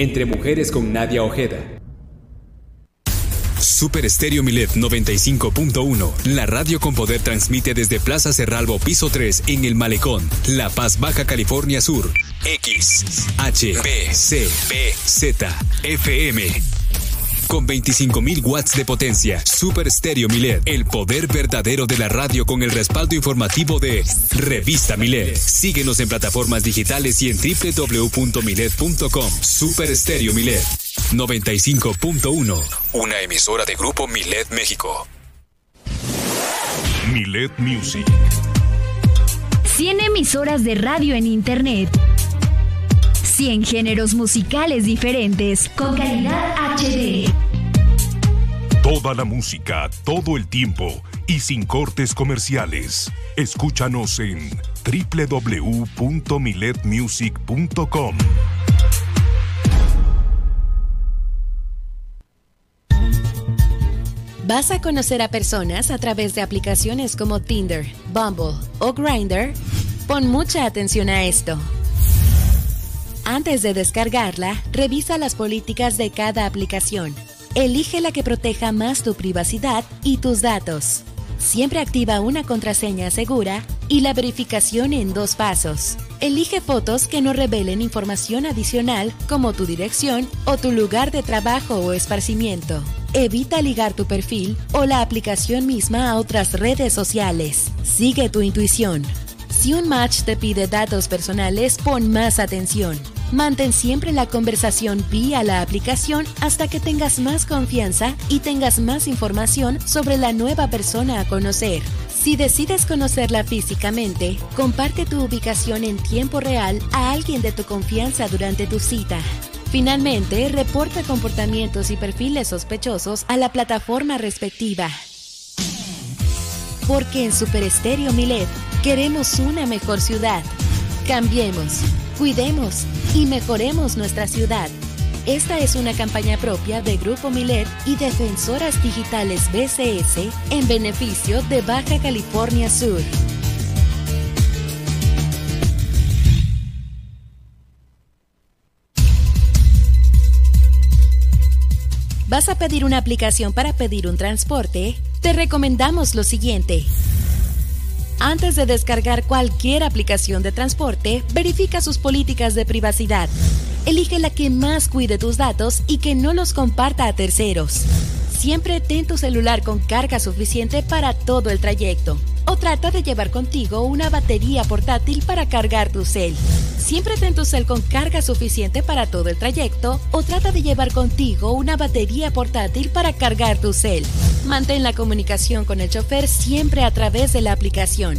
entre mujeres con Nadia Ojeda. Super Estéreo Milet 95.1. La radio con poder transmite desde Plaza Cerralbo, piso 3, en El Malecón, La Paz, Baja California Sur. X, H, B, C, B, Z, FM con 25.000 watts de potencia. Super Stereo Milet, el poder verdadero de la radio con el respaldo informativo de Revista Milet. Síguenos en plataformas digitales y en www.milet.com. Super Stereo Milet 95.1, una emisora de Grupo Milet México. Milet Music. 100 emisoras de radio en Internet. 100 géneros musicales diferentes con calidad HD. Toda la música, todo el tiempo y sin cortes comerciales. Escúchanos en www.miletmusic.com. ¿Vas a conocer a personas a través de aplicaciones como Tinder, Bumble o Grindr? Pon mucha atención a esto. Antes de descargarla, revisa las políticas de cada aplicación. Elige la que proteja más tu privacidad y tus datos. Siempre activa una contraseña segura y la verificación en dos pasos. Elige fotos que no revelen información adicional como tu dirección o tu lugar de trabajo o esparcimiento. Evita ligar tu perfil o la aplicación misma a otras redes sociales. Sigue tu intuición. Si un match te pide datos personales, pon más atención. Mantén siempre la conversación vía la aplicación hasta que tengas más confianza y tengas más información sobre la nueva persona a conocer. Si decides conocerla físicamente, comparte tu ubicación en tiempo real a alguien de tu confianza durante tu cita. Finalmente, reporta comportamientos y perfiles sospechosos a la plataforma respectiva. Porque en Super Estéreo Milet queremos una mejor ciudad. Cambiemos, cuidemos y mejoremos nuestra ciudad. Esta es una campaña propia de Grupo Milet y Defensoras Digitales BCS en beneficio de Baja California Sur. ¿Vas a pedir una aplicación para pedir un transporte? Te recomendamos lo siguiente. Antes de descargar cualquier aplicación de transporte, verifica sus políticas de privacidad. Elige la que más cuide tus datos y que no los comparta a terceros. Siempre ten tu celular con carga suficiente para todo el trayecto. O trata de llevar contigo una batería portátil para cargar tu cel. Siempre ten tu cel con carga suficiente para todo el trayecto o trata de llevar contigo una batería portátil para cargar tu cel. Mantén la comunicación con el chofer siempre a través de la aplicación.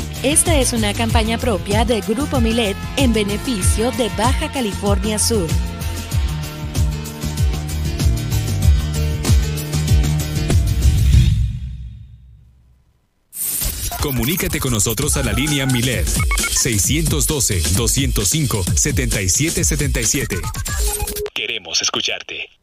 Esta es una campaña propia de Grupo Milet en beneficio de Baja California Sur. Comunícate con nosotros a la línea Milet 612-205-7777. Queremos escucharte.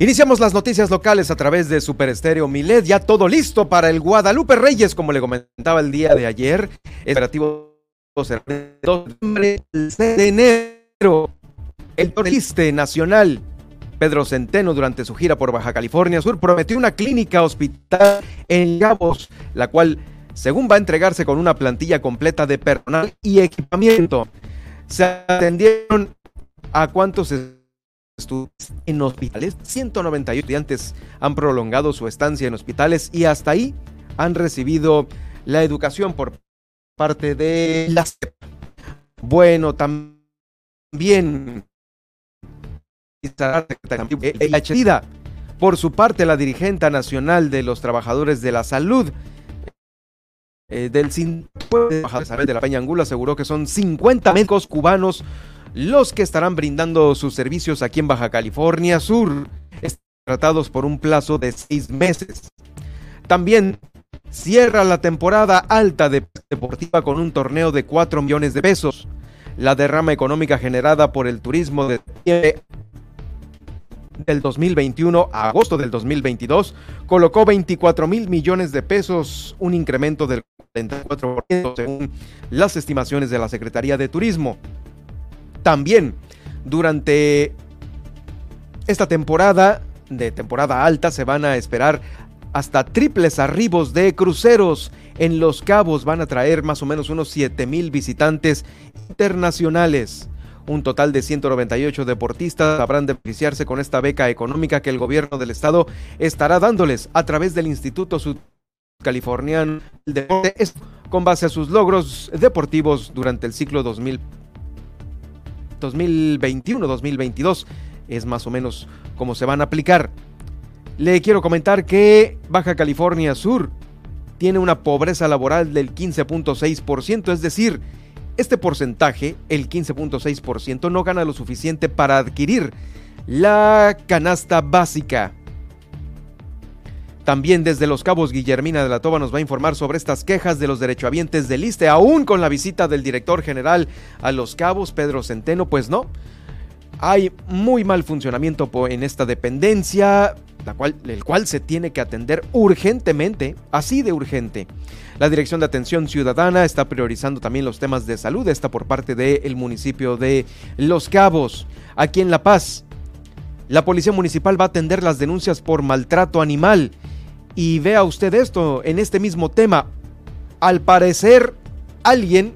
Iniciamos las noticias locales a través de Super Estéreo Milet. Ya todo listo para el Guadalupe Reyes, como le comentaba el día de ayer. El operativo de enero. El turista nacional Pedro Centeno, durante su gira por Baja California Sur, prometió una clínica hospital en Gabos, la cual, según va a entregarse con una plantilla completa de personal y equipamiento. Se atendieron a cuántos estudiantes en hospitales. 198 estudiantes han prolongado su estancia en hospitales y hasta ahí han recibido la educación por parte de la Bueno, también por su parte, la dirigente nacional de los trabajadores de la salud eh, del de la Peña Angula aseguró que son 50 médicos cubanos los que estarán brindando sus servicios aquí en Baja California Sur, tratados por un plazo de seis meses. También cierra la temporada alta de deportiva con un torneo de 4 millones de pesos. La derrama económica generada por el turismo de del 2021 a agosto del 2022 colocó 24 mil millones de pesos, un incremento del 44% según las estimaciones de la Secretaría de Turismo. También durante esta temporada de temporada alta se van a esperar hasta triples arribos de cruceros. En Los Cabos van a traer más o menos unos 7 mil visitantes internacionales. Un total de 198 deportistas habrán de beneficiarse con esta beca económica que el gobierno del estado estará dándoles a través del Instituto Sudcaliforniano del Deporte, con base a sus logros deportivos durante el ciclo 2021-2022. Es más o menos como se van a aplicar. Le quiero comentar que Baja California Sur tiene una pobreza laboral del 15.6%, es decir, este porcentaje, el 15.6%, no gana lo suficiente para adquirir la canasta básica. También desde Los Cabos, Guillermina de la Toba nos va a informar sobre estas quejas de los derechohabientes del ISTE, aún con la visita del director general a Los Cabos, Pedro Centeno, pues no. Hay muy mal funcionamiento en esta dependencia, la cual, el cual se tiene que atender urgentemente, así de urgente. La Dirección de Atención Ciudadana está priorizando también los temas de salud, esta por parte del municipio de Los Cabos. Aquí en La Paz, la Policía Municipal va a atender las denuncias por maltrato animal. Y vea usted esto en este mismo tema. Al parecer, alguien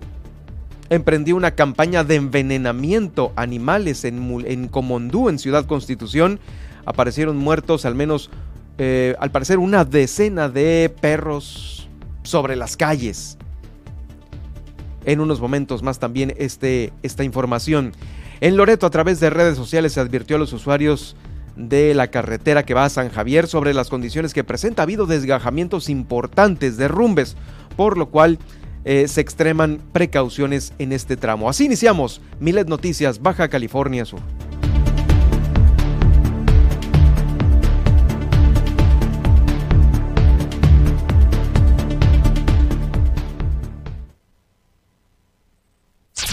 emprendió una campaña de envenenamiento animales en, Comondú, en Ciudad Constitución. Aparecieron muertos al menos, eh, al parecer, una decena de perros sobre las calles. En unos momentos más también este, esta información. En Loreto, a través de redes sociales, se advirtió a los usuarios de la carretera que va a San Javier sobre las condiciones que presenta. Ha habido desgajamientos importantes, derrumbes, por lo cual eh, se extreman precauciones en este tramo. Así iniciamos Milet Noticias, Baja California Sur.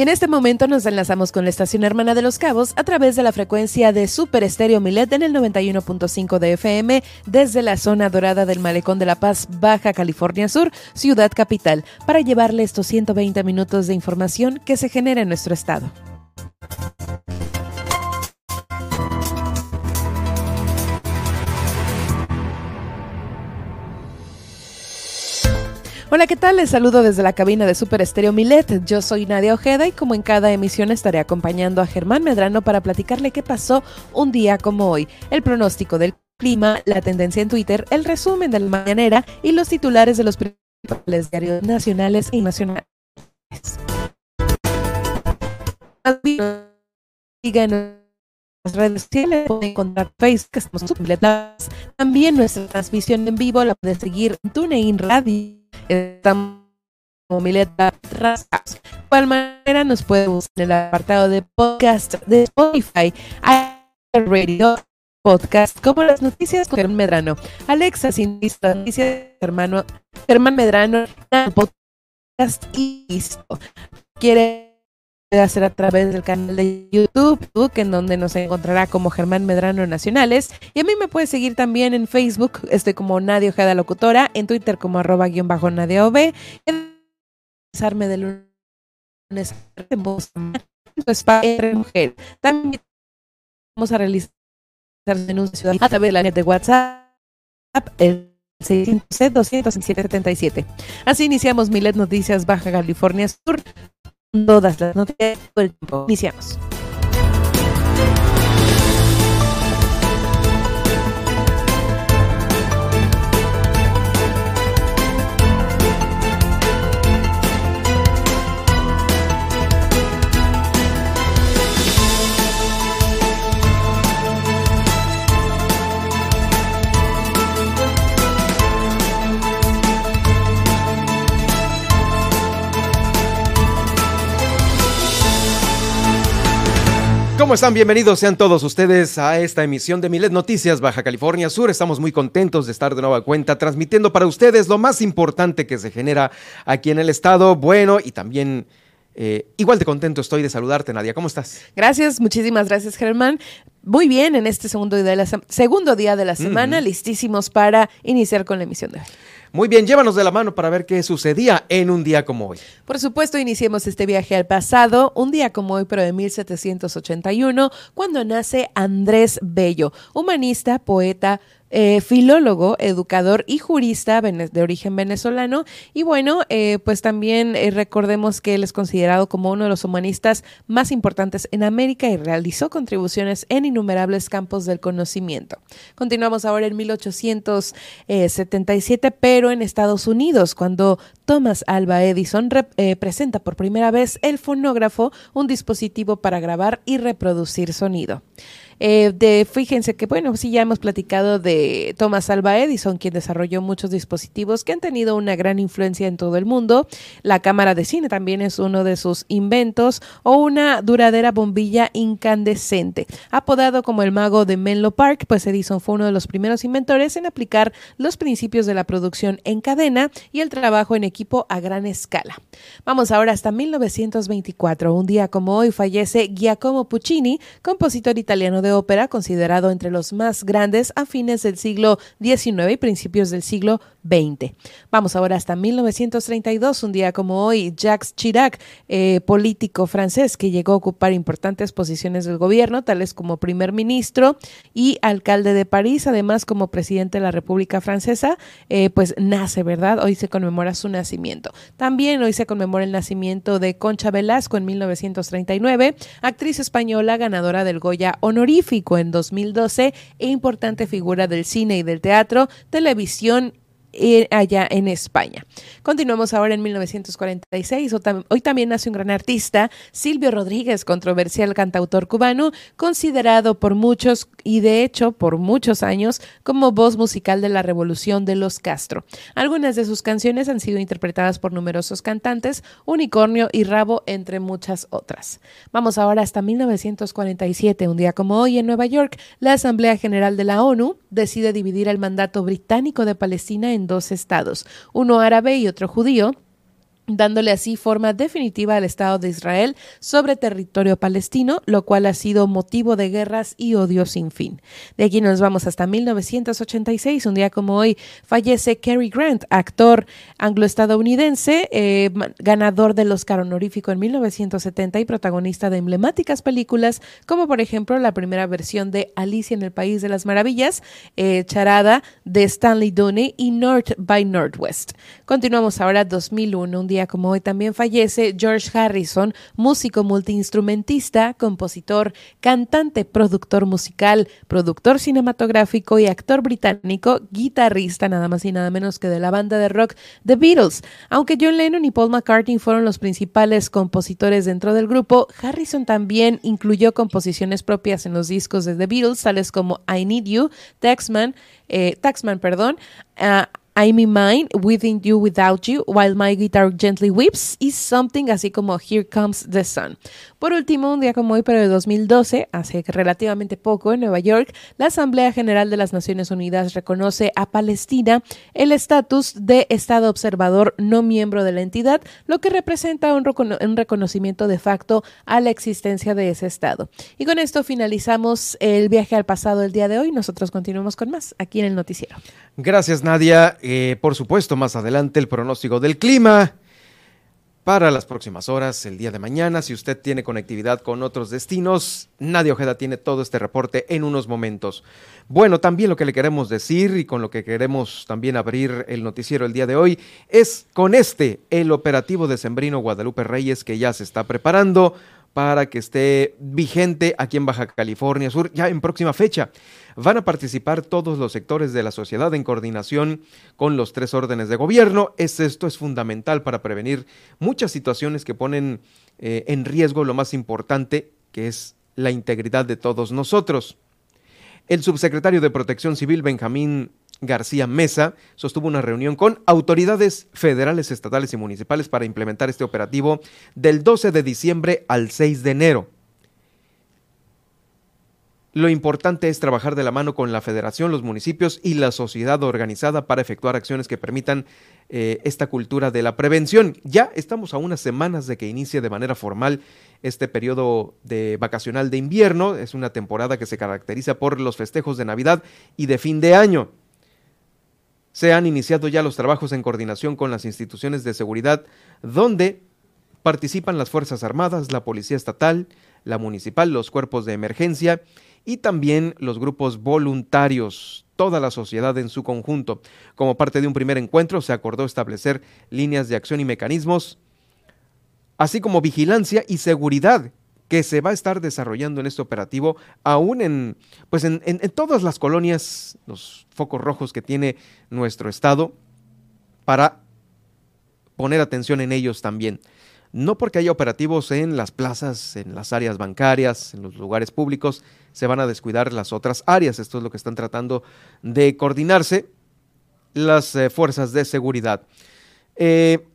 Y en este momento nos enlazamos con la estación hermana de Los Cabos a través de la frecuencia de Super Estéreo Milet en el 91.5 de FM desde la zona dorada del Malecón de la Paz, Baja California Sur, ciudad capital, para llevarle estos 120 minutos de información que se genera en nuestro estado. Hola, ¿qué tal? Les saludo desde la cabina de Super Estéreo Milet. Yo soy Nadia Ojeda y como en cada emisión estaré acompañando a Germán Medrano para platicarle qué pasó un día como hoy, el pronóstico del clima, la tendencia en Twitter, el resumen de la mañanera y los titulares de los principales diarios nacionales y nacionales. redes sociales, pueden encontrar Facebook, estamos. También nuestra transmisión en vivo la pueden seguir en TuneIn Radio. Estamos como Mileta igual manera nos puede buscar en el apartado de podcast de Spotify, Radio Podcast, como las noticias con Germán Medrano. Alexa, sin noticias, hermano Germán Medrano, podcast y listo. Quiere hacer a través del canal de YouTube, en donde nos encontrará como Germán Medrano Nacionales. Y a mí me puede seguir también en Facebook, estoy como Nadia Ojeda Locutora, en Twitter como arroba guion bajo Nadia OB, en de lunes en voz entre mujeres. También vamos a realizar denuncias a través de la net de WhatsApp, el 600 207 Así iniciamos Milet Noticias Baja California Sur todas las noticias todo el tiempo. Iniciamos. ¿Cómo están? Bienvenidos sean todos ustedes a esta emisión de Milet Noticias Baja California Sur. Estamos muy contentos de estar de nueva cuenta transmitiendo para ustedes lo más importante que se genera aquí en el estado. Bueno, y también eh, igual de contento estoy de saludarte, Nadia. ¿Cómo estás? Gracias, muchísimas gracias, Germán. Muy bien, en este segundo día de la, segundo día de la semana, listísimos para iniciar con la emisión de hoy. Muy bien, llévanos de la mano para ver qué sucedía en un día como hoy. Por supuesto, iniciemos este viaje al pasado, un día como hoy, pero de 1781, cuando nace Andrés Bello, humanista, poeta, eh, filólogo, educador y jurista de origen venezolano. Y bueno, eh, pues también eh, recordemos que él es considerado como uno de los humanistas más importantes en América y realizó contribuciones en innumerables campos del conocimiento. Continuamos ahora en 1877, pero en Estados Unidos, cuando Thomas Alba Edison presenta por primera vez el fonógrafo, un dispositivo para grabar y reproducir sonido. Eh, de, fíjense que, bueno, sí, ya hemos platicado de Thomas Alva Edison, quien desarrolló muchos dispositivos que han tenido una gran influencia en todo el mundo. La cámara de cine también es uno de sus inventos, o una duradera bombilla incandescente. Apodado como el mago de Menlo Park, pues Edison fue uno de los primeros inventores en aplicar los principios de la producción en cadena y el trabajo en equipo a gran escala. Vamos ahora hasta 1924. Un día como hoy fallece Giacomo Puccini, compositor italiano de ópera, considerado entre los más grandes a fines del siglo XIX y principios del siglo XX. Vamos ahora hasta 1932, un día como hoy, Jacques Chirac, eh, político francés que llegó a ocupar importantes posiciones del gobierno, tales como primer ministro y alcalde de París, además como presidente de la República Francesa, eh, pues nace, ¿verdad? Hoy se conmemora su nacimiento. También hoy se conmemora el nacimiento de Concha Velasco en 1939, actriz española ganadora del Goya Honorífico en 2012 e importante figura del cine y del teatro, televisión allá en España. Continuamos ahora en 1946. Hoy también nace un gran artista, Silvio Rodríguez, controversial cantautor cubano, considerado por muchos y de hecho por muchos años como voz musical de la revolución de los Castro. Algunas de sus canciones han sido interpretadas por numerosos cantantes, Unicornio y Rabo, entre muchas otras. Vamos ahora hasta 1947, un día como hoy en Nueva York, la Asamblea General de la ONU decide dividir el mandato británico de Palestina en dos estados, uno árabe y otro judío, dándole así forma definitiva al Estado de Israel sobre territorio palestino, lo cual ha sido motivo de guerras y odio sin fin. De aquí nos vamos hasta 1986, un día como hoy fallece Cary Grant, actor anglo-estadounidense, eh, ganador del Oscar honorífico en 1970 y protagonista de emblemáticas películas como por ejemplo la primera versión de Alicia en el País de las Maravillas, eh, charada de Stanley Dooney y North by Northwest. Continuamos ahora 2001, un día como hoy también fallece George Harrison, músico multiinstrumentista, compositor, cantante, productor musical, productor cinematográfico y actor británico, guitarrista nada más y nada menos que de la banda de rock The Beatles. Aunque John Lennon y Paul McCartney fueron los principales compositores dentro del grupo, Harrison también incluyó composiciones propias en los discos de The Beatles, tales como I Need You, Taxman, eh, Taxman, perdón, uh, I'm in mine, within you, without you, while my guitar gently weeps, is something así como Here Comes the Sun. Por último, un día como hoy, pero de 2012, hace relativamente poco, en Nueva York, la Asamblea General de las Naciones Unidas reconoce a Palestina el estatus de Estado observador no miembro de la entidad, lo que representa un, un reconocimiento de facto a la existencia de ese Estado. Y con esto finalizamos el viaje al pasado el día de hoy. Nosotros continuamos con más aquí en el noticiero. Gracias, Nadia. Eh, por supuesto, más adelante el pronóstico del clima para las próximas horas, el día de mañana. Si usted tiene conectividad con otros destinos, Nadia Ojeda tiene todo este reporte en unos momentos. Bueno, también lo que le queremos decir y con lo que queremos también abrir el noticiero el día de hoy es con este, el operativo de Sembrino Guadalupe Reyes que ya se está preparando para que esté vigente aquí en Baja California Sur ya en próxima fecha. Van a participar todos los sectores de la sociedad en coordinación con los tres órdenes de gobierno. Es, esto es fundamental para prevenir muchas situaciones que ponen eh, en riesgo lo más importante, que es la integridad de todos nosotros. El subsecretario de Protección Civil, Benjamín García Mesa sostuvo una reunión con autoridades federales, estatales y municipales para implementar este operativo del 12 de diciembre al 6 de enero. Lo importante es trabajar de la mano con la federación, los municipios y la sociedad organizada para efectuar acciones que permitan eh, esta cultura de la prevención. Ya estamos a unas semanas de que inicie de manera formal este periodo de vacacional de invierno. Es una temporada que se caracteriza por los festejos de Navidad y de fin de año. Se han iniciado ya los trabajos en coordinación con las instituciones de seguridad donde participan las Fuerzas Armadas, la Policía Estatal, la Municipal, los cuerpos de emergencia y también los grupos voluntarios, toda la sociedad en su conjunto. Como parte de un primer encuentro se acordó establecer líneas de acción y mecanismos, así como vigilancia y seguridad que se va a estar desarrollando en este operativo, aún en, pues en, todas las colonias, los focos rojos que tiene nuestro estado, para poner atención en ellos también. No porque haya operativos en las plazas, en las áreas bancarias, en los lugares públicos, se van a descuidar las otras áreas. Esto es lo que están tratando de coordinarse las eh, fuerzas de seguridad. Eh,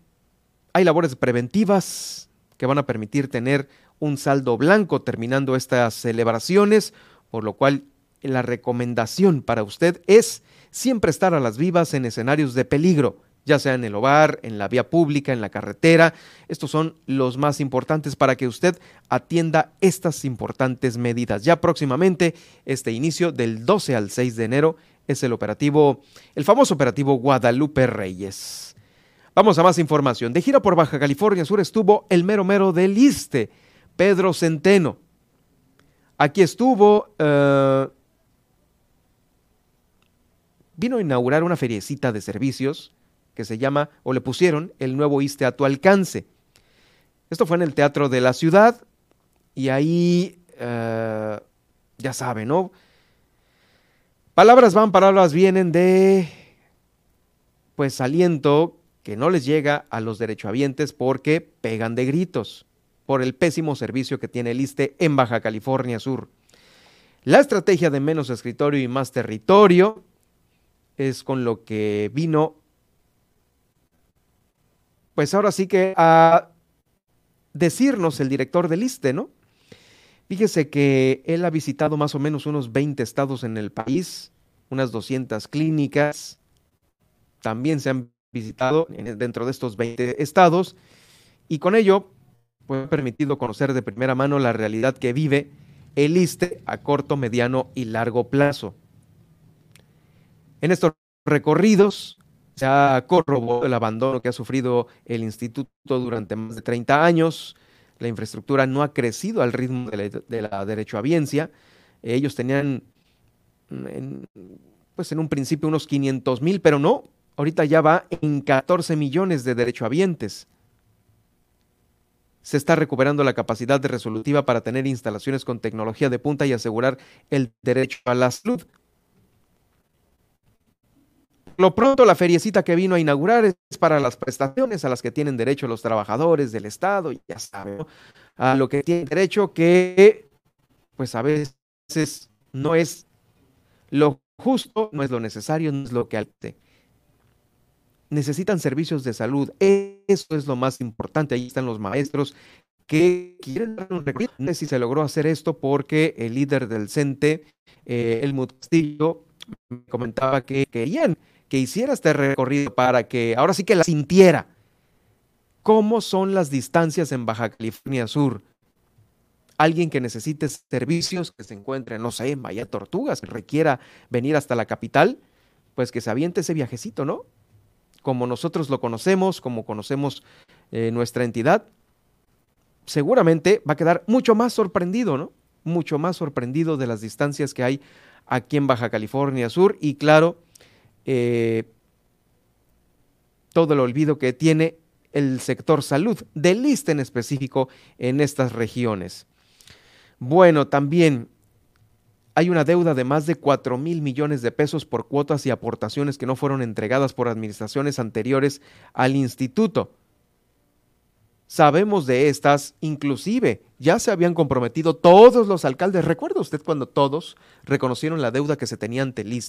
hay labores preventivas que van a permitir tener un saldo blanco terminando estas celebraciones, por lo cual la recomendación para usted es siempre estar a las vivas en escenarios de peligro, ya sea en el hogar, en la vía pública, en la carretera. Estos son los más importantes para que usted atienda estas importantes medidas. Ya próximamente, este inicio del 12 al 6 de enero es el operativo, el famoso operativo Guadalupe Reyes. Vamos a más información. De gira por Baja California Sur estuvo el mero mero del ISTE Pedro Centeno. Aquí estuvo, eh, vino a inaugurar una feriecita de servicios que se llama, o le pusieron, el nuevo ISTE a tu alcance. Esto fue en el Teatro de la Ciudad y ahí, eh, ya saben, ¿no? Palabras van, palabras vienen de, pues, aliento que no les llega a los derechohabientes porque pegan de gritos por el pésimo servicio que tiene el ISTE en Baja California Sur. La estrategia de menos escritorio y más territorio es con lo que vino, pues ahora sí que a decirnos el director del ISTE, ¿no? Fíjese que él ha visitado más o menos unos 20 estados en el país, unas 200 clínicas, también se han visitado dentro de estos 20 estados, y con ello pues, permitido conocer de primera mano la realidad que vive el ISTE a corto, mediano y largo plazo. En estos recorridos se ha corroborado el abandono que ha sufrido el instituto durante más de 30 años. La infraestructura no ha crecido al ritmo de la, de la derechohabiencia. Ellos tenían, en, pues en un principio, unos 500 mil, pero no, ahorita ya va en 14 millones de derechohabientes se está recuperando la capacidad de resolutiva para tener instalaciones con tecnología de punta y asegurar el derecho a la salud. Lo pronto, la feriecita que vino a inaugurar es para las prestaciones a las que tienen derecho los trabajadores del Estado, ya saben, a lo que tienen derecho que, pues a veces no es lo justo, no es lo necesario, no es lo que necesitan servicios de salud. Eso es lo más importante. Ahí están los maestros que quieren dar un recorrido. Si se logró hacer esto porque el líder del CENTE, eh, el Castillo, me comentaba que querían que hiciera este recorrido para que ahora sí que la sintiera. ¿Cómo son las distancias en Baja California Sur? Alguien que necesite servicios, que se encuentre, no sé, en Bahía Tortugas, que requiera venir hasta la capital, pues que se aviente ese viajecito, ¿no? Como nosotros lo conocemos, como conocemos eh, nuestra entidad, seguramente va a quedar mucho más sorprendido, ¿no? Mucho más sorprendido de las distancias que hay aquí en Baja California Sur y claro, eh, todo el olvido que tiene el sector salud, del lista en específico en estas regiones. Bueno, también hay una deuda de más de 4 mil millones de pesos por cuotas y aportaciones que no fueron entregadas por administraciones anteriores al instituto. Sabemos de estas, inclusive ya se habían comprometido todos los alcaldes. ¿Recuerda usted cuando todos reconocieron la deuda que se tenía ante el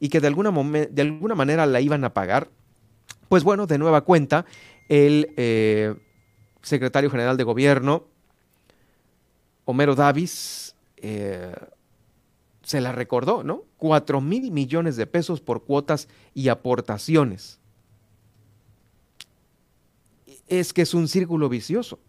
y que de alguna, de alguna manera la iban a pagar? Pues bueno, de nueva cuenta, el eh, secretario general de gobierno, Homero Davis, eh, se la recordó, ¿no? Cuatro mil millones de pesos por cuotas y aportaciones. Es que es un círculo vicioso.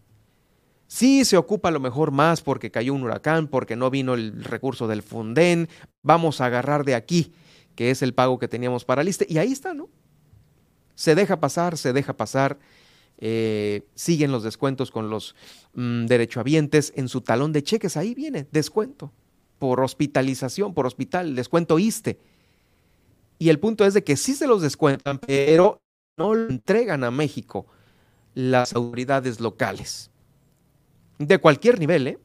Sí se ocupa a lo mejor más porque cayó un huracán, porque no vino el recurso del Funden, vamos a agarrar de aquí, que es el pago que teníamos para liste, y ahí está, ¿no? Se deja pasar, se deja pasar, eh, siguen los descuentos con los mm, derechohabientes en su talón de cheques, ahí viene, descuento, por hospitalización, por hospital, descuento ISTE. Y el punto es de que sí se los descuentan, pero no lo entregan a México las autoridades locales. De cualquier nivel, ¿eh?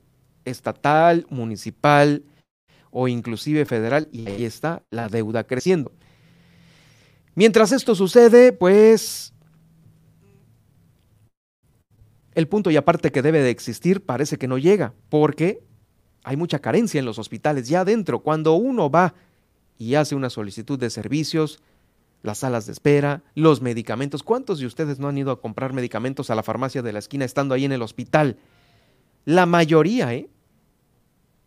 estatal, municipal o inclusive federal, y ahí está la deuda creciendo. Mientras esto sucede, pues el punto y aparte que debe de existir parece que no llega, porque hay mucha carencia en los hospitales ya adentro. Cuando uno va y hace una solicitud de servicios, las salas de espera, los medicamentos. ¿Cuántos de ustedes no han ido a comprar medicamentos a la farmacia de la esquina estando ahí en el hospital? La mayoría, ¿eh?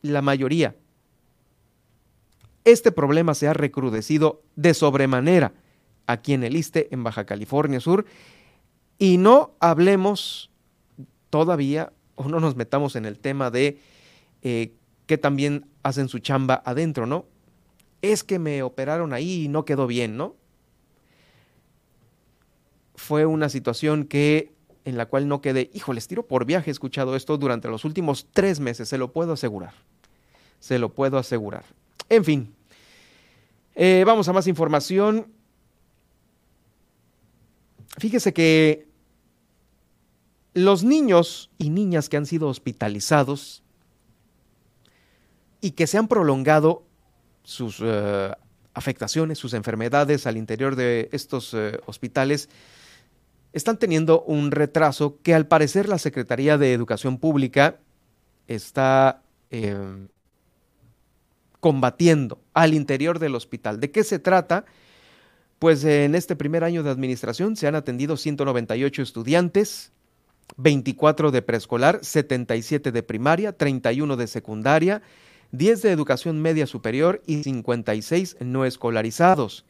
La mayoría. Este problema se ha recrudecido de sobremanera aquí en el ISTE, en Baja California Sur, y no hablemos todavía o no nos metamos en el tema de eh, que también hacen su chamba adentro, ¿no? Es que me operaron ahí y no quedó bien, ¿no? Fue una situación que en la cual no quedé, hijo, les tiro por viaje, he escuchado esto durante los últimos tres meses, se lo puedo asegurar, se lo puedo asegurar. En fin, eh, vamos a más información. Fíjese que los niños y niñas que han sido hospitalizados y que se han prolongado sus eh, afectaciones, sus enfermedades al interior de estos eh, hospitales, están teniendo un retraso que al parecer la Secretaría de Educación Pública está em, combatiendo al interior del hospital. ¿De qué se trata? Pues en este primer año de administración se han atendido 198 estudiantes, 24 de preescolar, 77 de primaria, 31 de secundaria, 10 de educación media superior y 56 no escolarizados,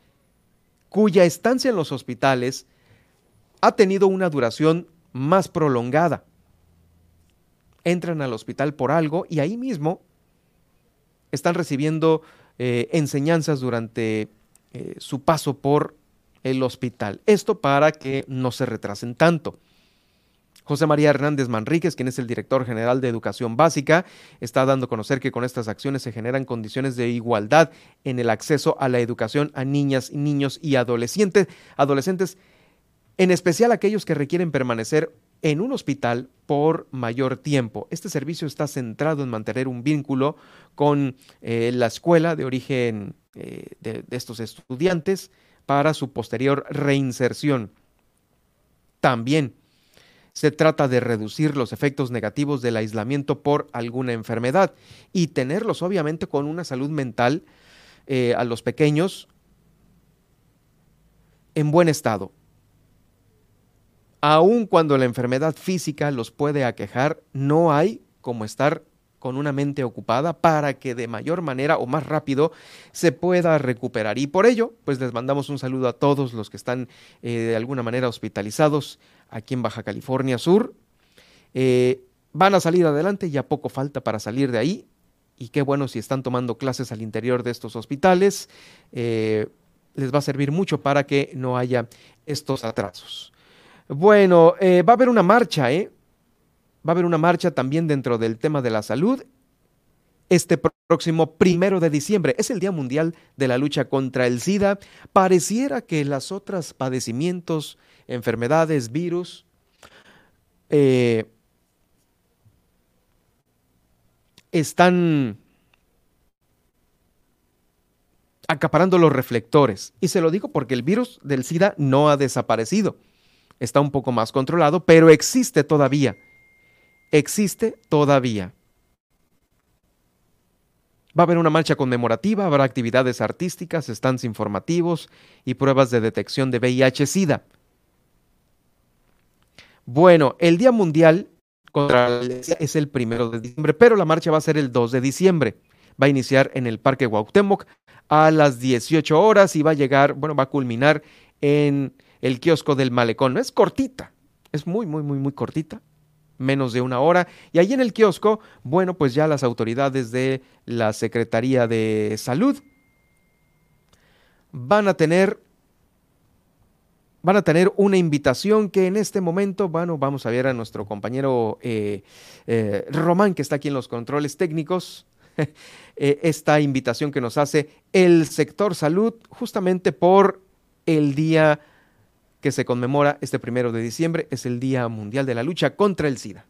cuya estancia en los hospitales ha tenido una duración más prolongada. Entran al hospital por algo y ahí mismo están recibiendo eh, enseñanzas durante eh, su paso por el hospital. Esto para que no se retrasen tanto. José María Hernández Manríquez, quien es el director general de Educación Básica, está dando a conocer que con estas acciones se generan condiciones de igualdad en el acceso a la educación a niñas, niños y adolescentes, adolescentes, en especial aquellos que requieren permanecer en un hospital por mayor tiempo. Este servicio está centrado en mantener un vínculo con eh, la escuela de origen eh, de, de estos estudiantes para su posterior reinserción. También se trata de reducir los efectos negativos del aislamiento por alguna enfermedad y tenerlos obviamente con una salud mental eh, a los pequeños en buen estado. Aun cuando la enfermedad física los puede aquejar, no hay como estar con una mente ocupada para que de mayor manera o más rápido se pueda recuperar. Y por ello, pues les mandamos un saludo a todos los que están eh, de alguna manera hospitalizados aquí en Baja California Sur. Eh, van a salir adelante, ya poco falta para salir de ahí. Y qué bueno si están tomando clases al interior de estos hospitales. Eh, les va a servir mucho para que no haya estos atrasos. Bueno, eh, va a haber una marcha. Va a haber una marcha también dentro del tema de la salud. Este próximo primero de diciembre es el Día Mundial de la Lucha contra el SIDA. Pareciera que las otras padecimientos enfermedades, virus, eh, están acaparando los reflectores. Y se lo digo porque el virus del SIDA no ha desaparecido. Está un poco más controlado, pero existe todavía. Existe todavía. Va a haber una marcha conmemorativa, habrá actividades artísticas, stands informativos y pruebas de detección de VIH-Sida. Bueno, el Día Mundial contra la es el primero de diciembre, pero la marcha va a ser el 2 de diciembre. Va a iniciar en el Parque Cuauhtémoc a las 18 horas y va a llegar, bueno, va a culminar en el kiosco del Malecón. Es cortita, es muy, muy, muy, muy cortita, menos de una hora. Y ahí en el kiosco, bueno, pues ya las autoridades de la Secretaría de Salud van a tener van a tener una invitación que en este momento, bueno, vamos a ver a nuestro compañero eh, eh, Román, que está aquí en los controles técnicos, eh, esta invitación que nos hace el sector salud justamente por el día que se conmemora este primero de diciembre, es el Día Mundial de la Lucha contra el SIDA.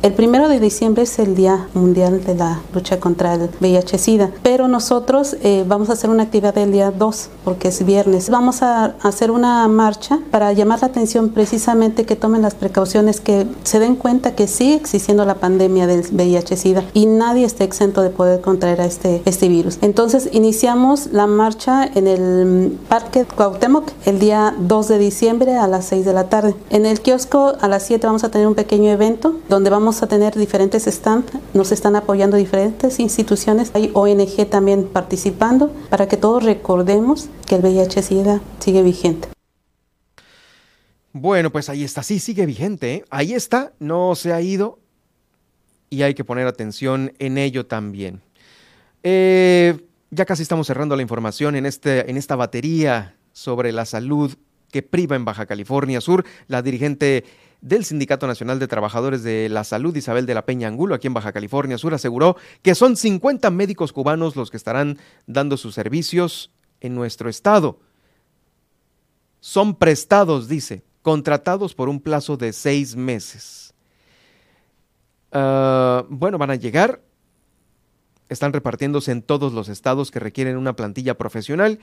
El primero de diciembre es el Día Mundial de la Lucha contra el VIH-Sida, pero nosotros eh, vamos a hacer una actividad el día 2, porque es viernes. Vamos a hacer una marcha para llamar la atención precisamente que tomen las precauciones, que se den cuenta que sigue existiendo la pandemia del VIH-Sida y nadie está exento de poder contraer a este, este virus. Entonces iniciamos la marcha en el Parque Cuauhtémoc el día 2 de diciembre a las 6 de la tarde. En el kiosco a las 7 vamos a tener un pequeño evento donde vamos a tener diferentes stands, nos están apoyando diferentes instituciones, hay ONG también participando para que todos recordemos que el VIH-Sida sigue vigente. Bueno, pues ahí está, sí, sigue vigente, ¿eh? ahí está, no se ha ido y hay que poner atención en ello también. Eh, ya casi estamos cerrando la información en, este, en esta batería sobre la salud que priva en Baja California Sur. La dirigente del Sindicato Nacional de Trabajadores de la Salud, Isabel de la Peña Angulo, aquí en Baja California Sur, aseguró que son 50 médicos cubanos los que estarán dando sus servicios en nuestro estado. Son prestados, dice, contratados por un plazo de seis meses. Ah, bueno, van a llegar, están repartiéndose en todos los estados que requieren una plantilla profesional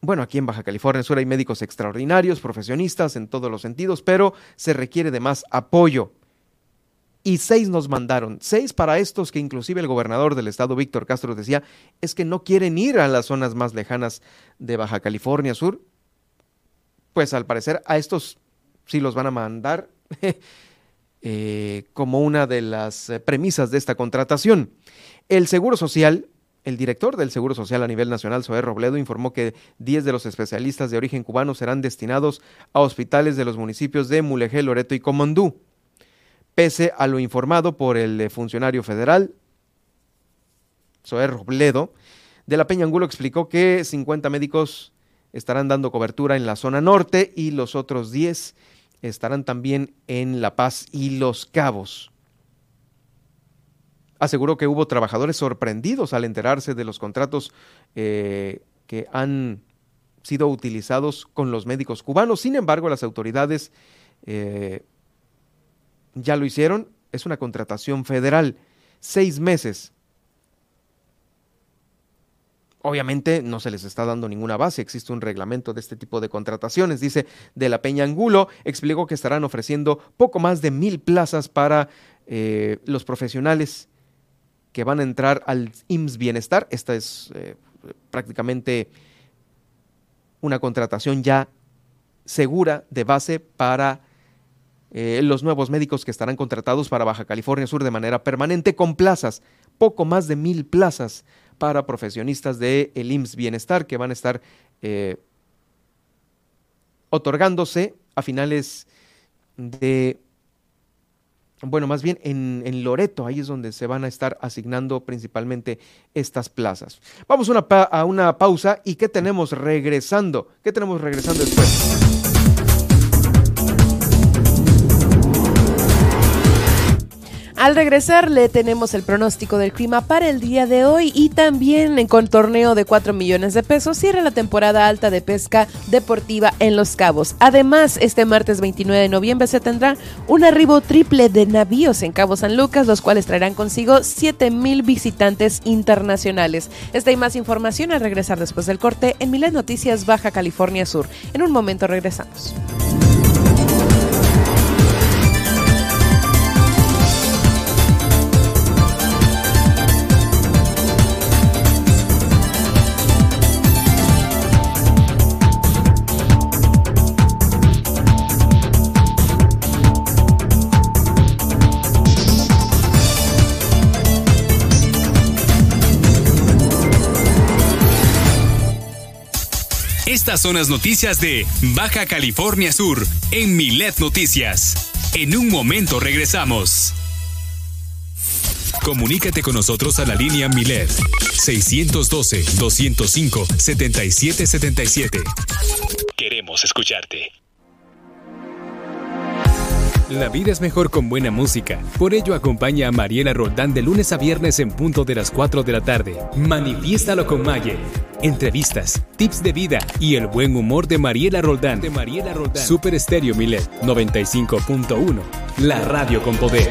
bueno, aquí en Baja California Sur hay médicos extraordinarios, profesionistas en todos los sentidos, pero se requiere de más apoyo. Y seis nos mandaron, seis para estos que inclusive el gobernador del estado, Víctor Castro, decía, es que no quieren ir a las zonas más lejanas de Baja California Sur. Pues al parecer a estos sí los van a mandar eh, como una de las eh, premisas de esta contratación. El Seguro Social el director del Seguro Social a nivel nacional, Zoé Robledo, informó que 10 de los especialistas de origen cubano serán destinados a hospitales de los municipios de Mulegé, Loreto y Comondú. Pese a lo informado por el funcionario federal, Zoé Robledo, de la Peña Angulo explicó que 50 médicos estarán dando cobertura en la zona norte y los otros 10 estarán también en La Paz y Los Cabos. Aseguró que hubo trabajadores sorprendidos al enterarse de los contratos eh, que han sido utilizados con los médicos cubanos. Sin embargo, las autoridades eh, ya lo hicieron. Es una contratación federal. Seis meses. Obviamente no se les está dando ninguna base, existe un reglamento de este tipo de contrataciones. Dice de la Peña Angulo, explicó que estarán ofreciendo poco más de mil plazas para eh, los profesionales que van a entrar al IMSS Bienestar. Esta es eh, prácticamente una contratación ya segura de base para eh, los nuevos médicos que estarán contratados para Baja California Sur de manera permanente con plazas, poco más de mil plazas para profesionistas de el IMSS Bienestar que van a estar eh, otorgándose a finales de bueno, más bien en, Loreto, ahí es donde se van a estar asignando principalmente estas plazas. Vamos a una pausa y ¿qué tenemos regresando? ¿Qué tenemos regresando después? Al regresar le tenemos el pronóstico del clima para el día de hoy y también con torneo de 4 millones de pesos cierra la temporada alta de pesca deportiva en Los Cabos. Además, este martes 29 de noviembre se tendrá un arribo triple de navíos en Cabo San Lucas, los cuales traerán consigo 7 mil visitantes internacionales. Esta y más información al regresar después del corte en Miles Noticias Baja California Sur. En un momento regresamos. Estas son las noticias de Baja California Sur en Milet Noticias. En un momento regresamos. Comunícate con nosotros a la línea Milet 612-205-7777. Queremos escucharte. La vida es mejor con buena música. Por ello acompaña a Mariela Roldán de lunes a viernes en punto de las 4 de la tarde. Manifiéstalo con Maye. Entrevistas, tips de vida y el buen humor de Mariela Roldán. De Mariela Roldán. Super Estéreo Milet 95.1. La radio con poder.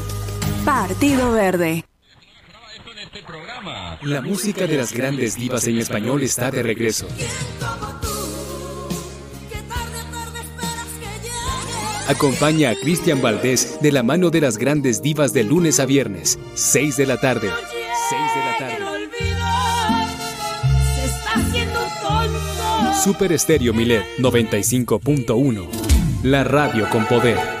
Partido Verde. La música de las grandes divas en español está de regreso. Acompaña a Cristian Valdés de la mano de las grandes divas de lunes a viernes, 6 de la tarde. 6 de la tarde. Super Estéreo Milet 95.1. La radio con poder.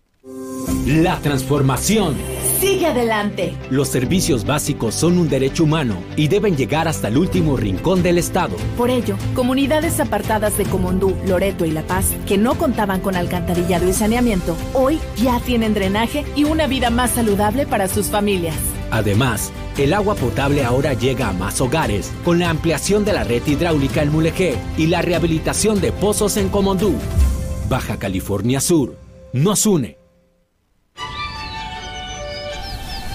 La transformación. Sigue adelante. Los servicios básicos son un derecho humano y deben llegar hasta el último rincón del Estado. Por ello, comunidades apartadas de Comondú, Loreto y La Paz, que no contaban con alcantarillado y saneamiento, hoy ya tienen drenaje y una vida más saludable para sus familias. Además, el agua potable ahora llega a más hogares con la ampliación de la red hidráulica en Mulegé y la rehabilitación de pozos en Comondú. Baja California Sur nos une.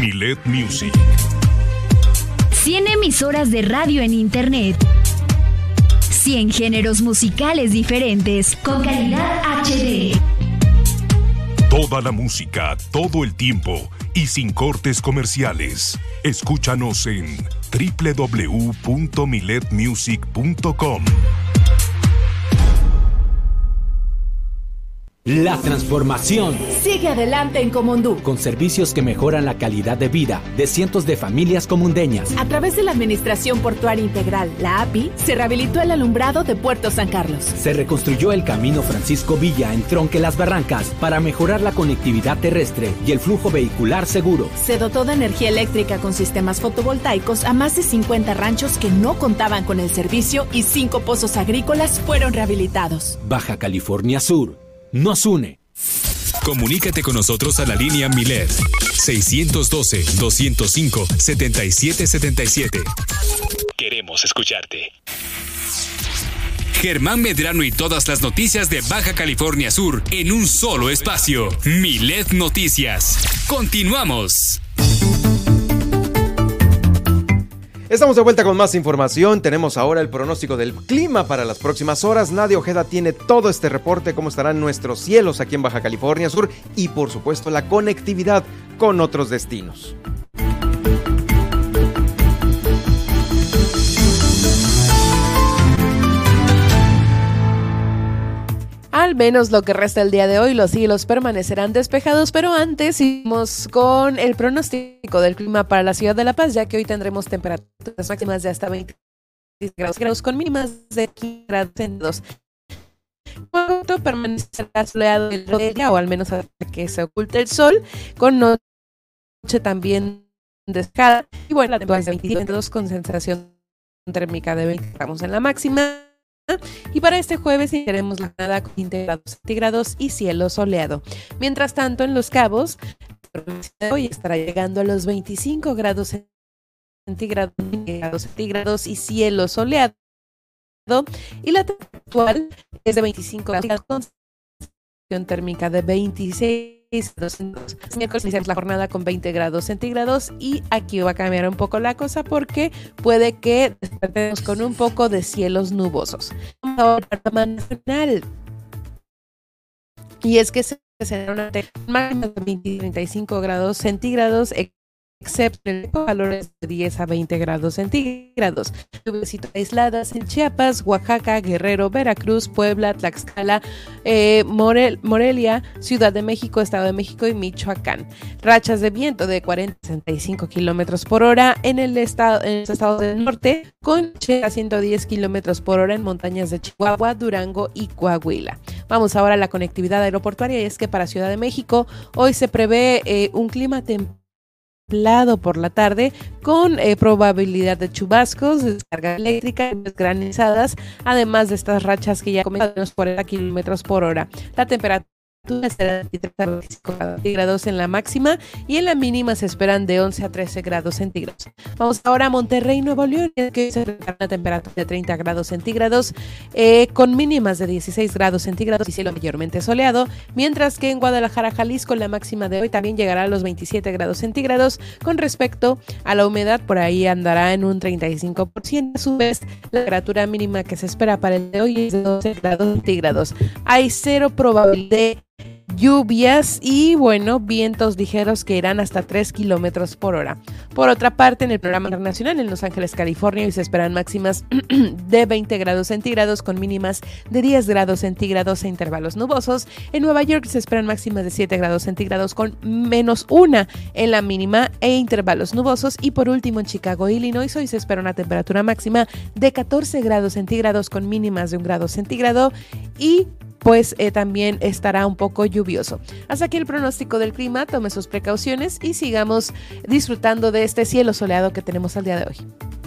Milet Music. 100 emisoras de radio en Internet. 100 géneros musicales diferentes con calidad HD. Toda la música, todo el tiempo y sin cortes comerciales. Escúchanos en www.miletmusic.com. La transformación sigue adelante en Comondú. Con servicios que mejoran la calidad de vida de cientos de familias comundeñas. A través de la Administración Portuaria Integral, la API, se rehabilitó el alumbrado de Puerto San Carlos. Se reconstruyó el camino Francisco Villa en Tronque Las Barrancas para mejorar la conectividad terrestre y el flujo vehicular seguro. Se dotó de energía eléctrica con sistemas fotovoltaicos a más de 50 ranchos que no contaban con el servicio y cinco pozos agrícolas fueron rehabilitados. Baja California Sur nos une. Comunícate con nosotros a la línea Milet 612-205-7777. Queremos escucharte. Germán Medrano y todas las noticias de Baja California Sur en un solo espacio. Milet Noticias. Continuamos. Estamos de vuelta con más información. Tenemos ahora el pronóstico del clima para las próximas horas. Nadia Ojeda tiene todo este reporte, cómo estarán nuestros cielos aquí en Baja California Sur y por supuesto la conectividad con otros destinos. Al menos lo que resta el día de hoy, los cielos permanecerán despejados, pero antes iremos con el pronóstico del clima para la ciudad de La Paz, ya que hoy tendremos temperaturas máximas de hasta 20 grados, con mínimas de 15 grados centígrados. permanecerá soleado el día, o al menos hasta que se oculte el sol, con noche también despejada. Y bueno, la temperatura de 22 con sensación térmica de 20 gramos en la máxima y para este jueves iniciaremos la jornada con 20 grados centígrados y cielo soleado. Mientras tanto, en Los Cabos, hoy estará llegando a los 25 grados centígrados, centígrados y cielo soleado. Y la temperatura actual es de 25 grados con térmica de 26 Miércoles iniciamos la jornada con 20 grados centígrados y aquí va a cambiar un poco la cosa porque puede que despertemos con un poco de cielos nubosos. Y es que se será una máxima de 20 35 grados centígrados excepto en valores de 10 a 20 grados centígrados. Lluvias aisladas en Chiapas, Oaxaca, Guerrero, Veracruz, Puebla, Tlaxcala, eh, Morelia, Ciudad de México, Estado de México y Michoacán. Rachas de viento de 40 a 65 kilómetros por hora en el estado, en los estados del norte, con a 110 kilómetros por hora en montañas de Chihuahua, Durango y Coahuila. Vamos ahora a la conectividad aeroportuaria y es que para Ciudad de México hoy se prevé eh, un clima templado por la tarde con eh, probabilidad de chubascos, descarga eléctrica granizadas, además de estas rachas que ya comentan los 40 kilómetros por hora. La temperatura será de grados en la máxima y en la mínima se esperan de 11 a 13 grados centígrados. Vamos ahora a Monterrey, Nuevo León, que se espera una temperatura de 30 grados centígrados eh, con mínimas de 16 grados centígrados y cielo mayormente soleado, mientras que en Guadalajara, Jalisco, la máxima de hoy también llegará a los 27 grados centígrados. Con respecto a la humedad, por ahí andará en un 35%. A su vez, la temperatura mínima que se espera para el de hoy es de 12 grados centígrados. Hay cero probabilidad lluvias y bueno, vientos ligeros que irán hasta 3 kilómetros por hora. Por otra parte, en el programa internacional en Los Ángeles, California, hoy se esperan máximas de 20 grados centígrados con mínimas de 10 grados centígrados e intervalos nubosos. En Nueva York se esperan máximas de 7 grados centígrados con menos 1 en la mínima e intervalos nubosos. Y por último, en Chicago, Illinois, hoy se espera una temperatura máxima de 14 grados centígrados con mínimas de 1 grado centígrado y pues eh, también estará un poco lluvioso. Hasta aquí el pronóstico del clima, tome sus precauciones y sigamos disfrutando de este cielo soleado que tenemos al día de hoy.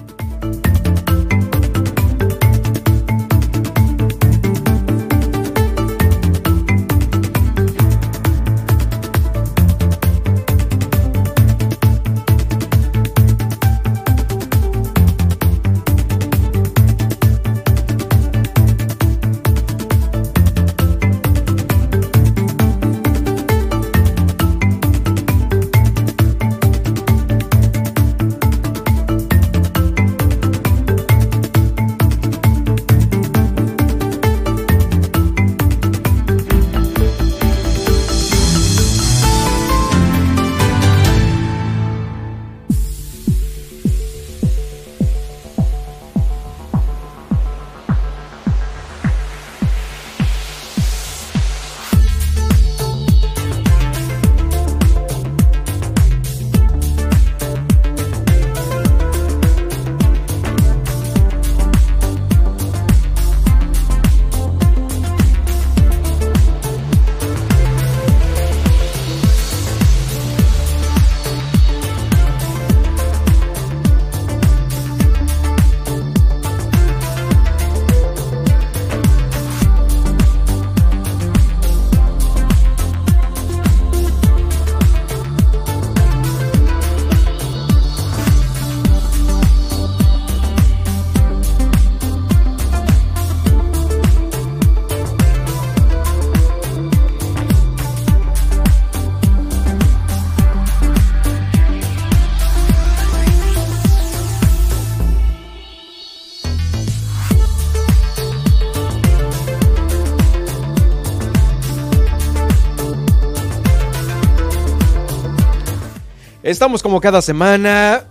Estamos como cada semana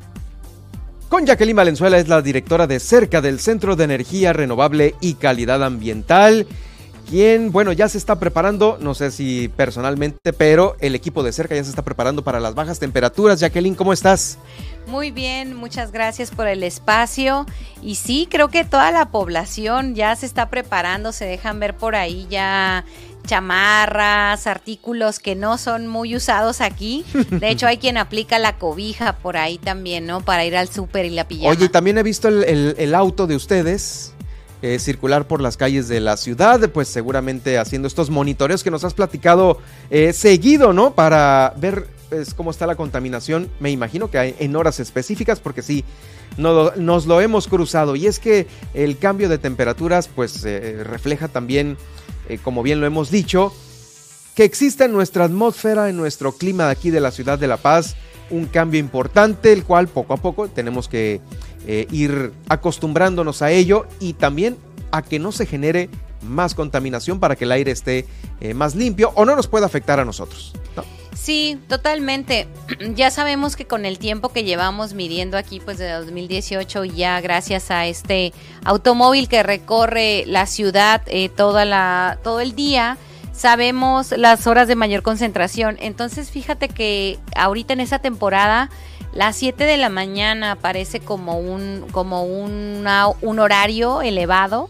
con Jacqueline Valenzuela, es la directora de Cerca del Centro de Energía Renovable y Calidad Ambiental, quien, bueno, ya se está preparando, no sé si personalmente, pero el equipo de Cerca ya se está preparando para las bajas temperaturas. Jacqueline, ¿cómo estás? Muy bien, muchas gracias por el espacio. Y sí, creo que toda la población ya se está preparando, se dejan ver por ahí ya chamarras, artículos que no son muy usados aquí. De hecho, hay quien aplica la cobija por ahí también, ¿no? Para ir al súper y la pijama. Oye, también he visto el, auto de ustedes. Eh, circular por las calles de la ciudad, pues seguramente haciendo estos monitoreos que nos has platicado eh, seguido, ¿no? Para ver pues, cómo está la contaminación, me imagino que en horas específicas, porque sí, no, nos lo hemos cruzado. Y es que el cambio de temperaturas, pues eh, refleja también eh, como bien lo hemos dicho, que existe en nuestra atmósfera, en nuestro clima de aquí de la ciudad de La Paz, un cambio importante, el cual poco a poco tenemos que eh, ir acostumbrándonos a ello y también a que no se genere más contaminación para que el aire esté eh, más limpio o no nos pueda afectar a nosotros. Sí, totalmente. Ya sabemos que con el tiempo que llevamos midiendo aquí, pues de 2018, ya gracias a este automóvil que recorre la ciudad eh, toda la, todo el día, sabemos las horas de mayor concentración. Entonces, fíjate que ahorita en esa temporada, las 7 de la mañana parece como un, como un horario elevado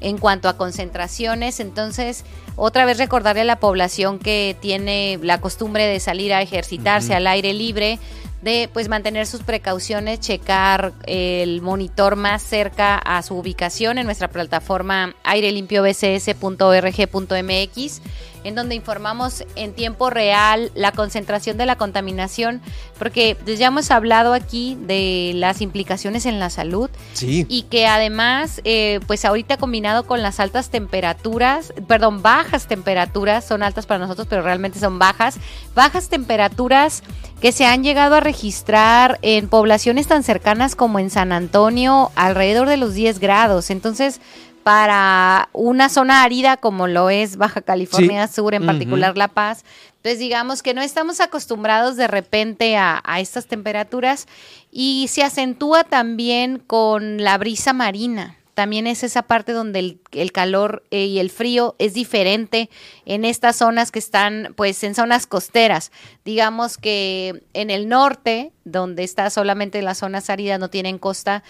en cuanto a concentraciones. Entonces, otra vez recordarle a la población que tiene la costumbre de salir a ejercitarse al aire libre, de pues mantener sus precauciones, checar el monitor más cerca a su ubicación en nuestra plataforma airelimpio.bcs.org.mx en donde informamos en tiempo real la concentración de la contaminación, porque pues, ya hemos hablado aquí de las implicaciones en la salud sí. y que además, eh, pues ahorita combinado con las altas temperaturas, perdón, bajas temperaturas, son altas para nosotros, pero realmente son bajas, bajas temperaturas que se han llegado a registrar en poblaciones tan cercanas como en San Antonio, alrededor de los 10 grados. Entonces, para una zona árida como lo es Baja California Sur, en particular La Paz. Entonces digamos que no estamos acostumbrados de repente a, a, estas temperaturas y se acentúa también con la brisa marina también es esa parte donde el, calor eh, y el frío es diferente en estas zonas que están pues en zonas costeras. Digamos que en el norte, donde está solamente las zonas áridas, no tienen costa,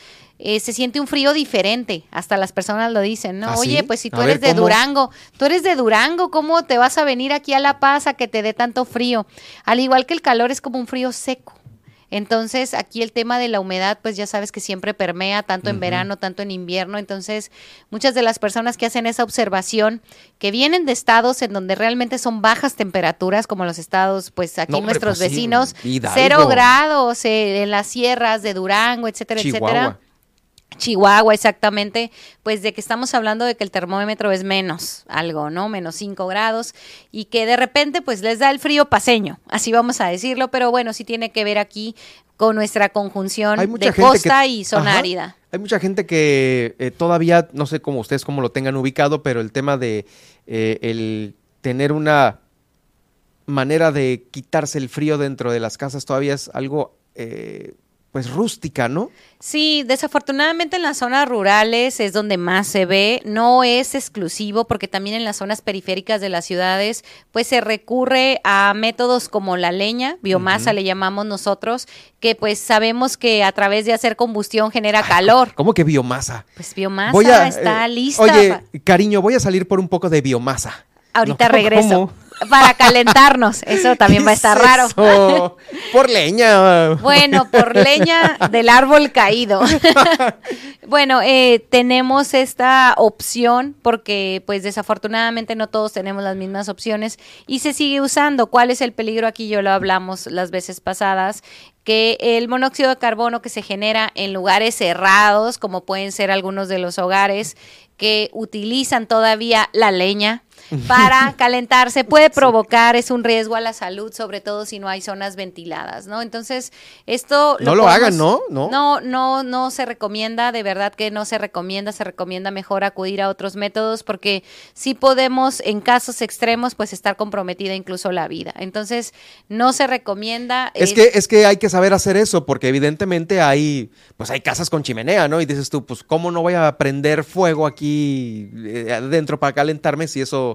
eh, se siente un frío diferente. Hasta las personas lo dicen, ¿no? ¿Ah, Oye, pues si tú eres de Durango, tú eres de Durango, ¿cómo te vas a venir aquí a La Paz a que te dé tanto frío? Al igual que el calor es como un frío seco. Entonces, aquí el tema de la humedad, pues ya sabes que siempre permea, tanto en verano, tanto en invierno. Entonces, muchas de las personas que hacen esa observación, que vienen de estados en donde realmente son bajas temperaturas, como los estados, pues aquí nuestros pues vecinos, cero grados eh, en las sierras de Durango, etcétera, etcétera Chihuahua, exactamente, pues de que estamos hablando de que el termómetro es menos algo, ¿no? Menos 5 grados y que de repente pues les da el frío paseño, así vamos a decirlo, pero bueno, sí tiene que ver aquí con nuestra conjunción de costa y zona árida. Hay mucha gente que eh, todavía, no sé cómo ustedes cómo lo tengan ubicado, pero el tema de eh, el tener una manera de quitarse el frío dentro de las casas todavía es algo eh, pues rústica, ¿no? Sí, desafortunadamente en las zonas rurales es donde más se ve, no es exclusivo porque también en las zonas periféricas de las ciudades pues se recurre a métodos como la leña, biomasa le llamamos nosotros, que pues sabemos que a través de hacer combustión genera calor. ¿Cómo que biomasa? Pues biomasa está eh, lista. Oye, cariño, voy a salir por un poco de biomasa. Ahorita regreso para calentarnos. Eso también va a estar raro. Por leña. Bueno, por leña del árbol caído. bueno, eh, tenemos esta opción porque pues desafortunadamente no todos tenemos las mismas opciones y se sigue usando. ¿Cuál es el peligro aquí? Yo lo hablamos las veces pasadas que el monóxido de carbono que se genera en lugares cerrados, como pueden ser algunos de los hogares que utilizan todavía la leña, para calentarse puede provocar, es un riesgo a la salud, sobre todo si no hay zonas ventiladas, ¿no? Entonces, esto... no lo hagan, ¿no? ¿no? No, no, no se recomienda, de verdad que no se recomienda, se recomienda mejor acudir a otros métodos porque sí podemos, en casos extremos, pues estar comprometida incluso la vida. Entonces, no se recomienda... Es, que, es que hay que saber hacer eso porque evidentemente hay, pues hay casas con chimenea, ¿no? Y dices tú, pues, ¿cómo no voy a prender fuego aquí eh, adentro para calentarme si eso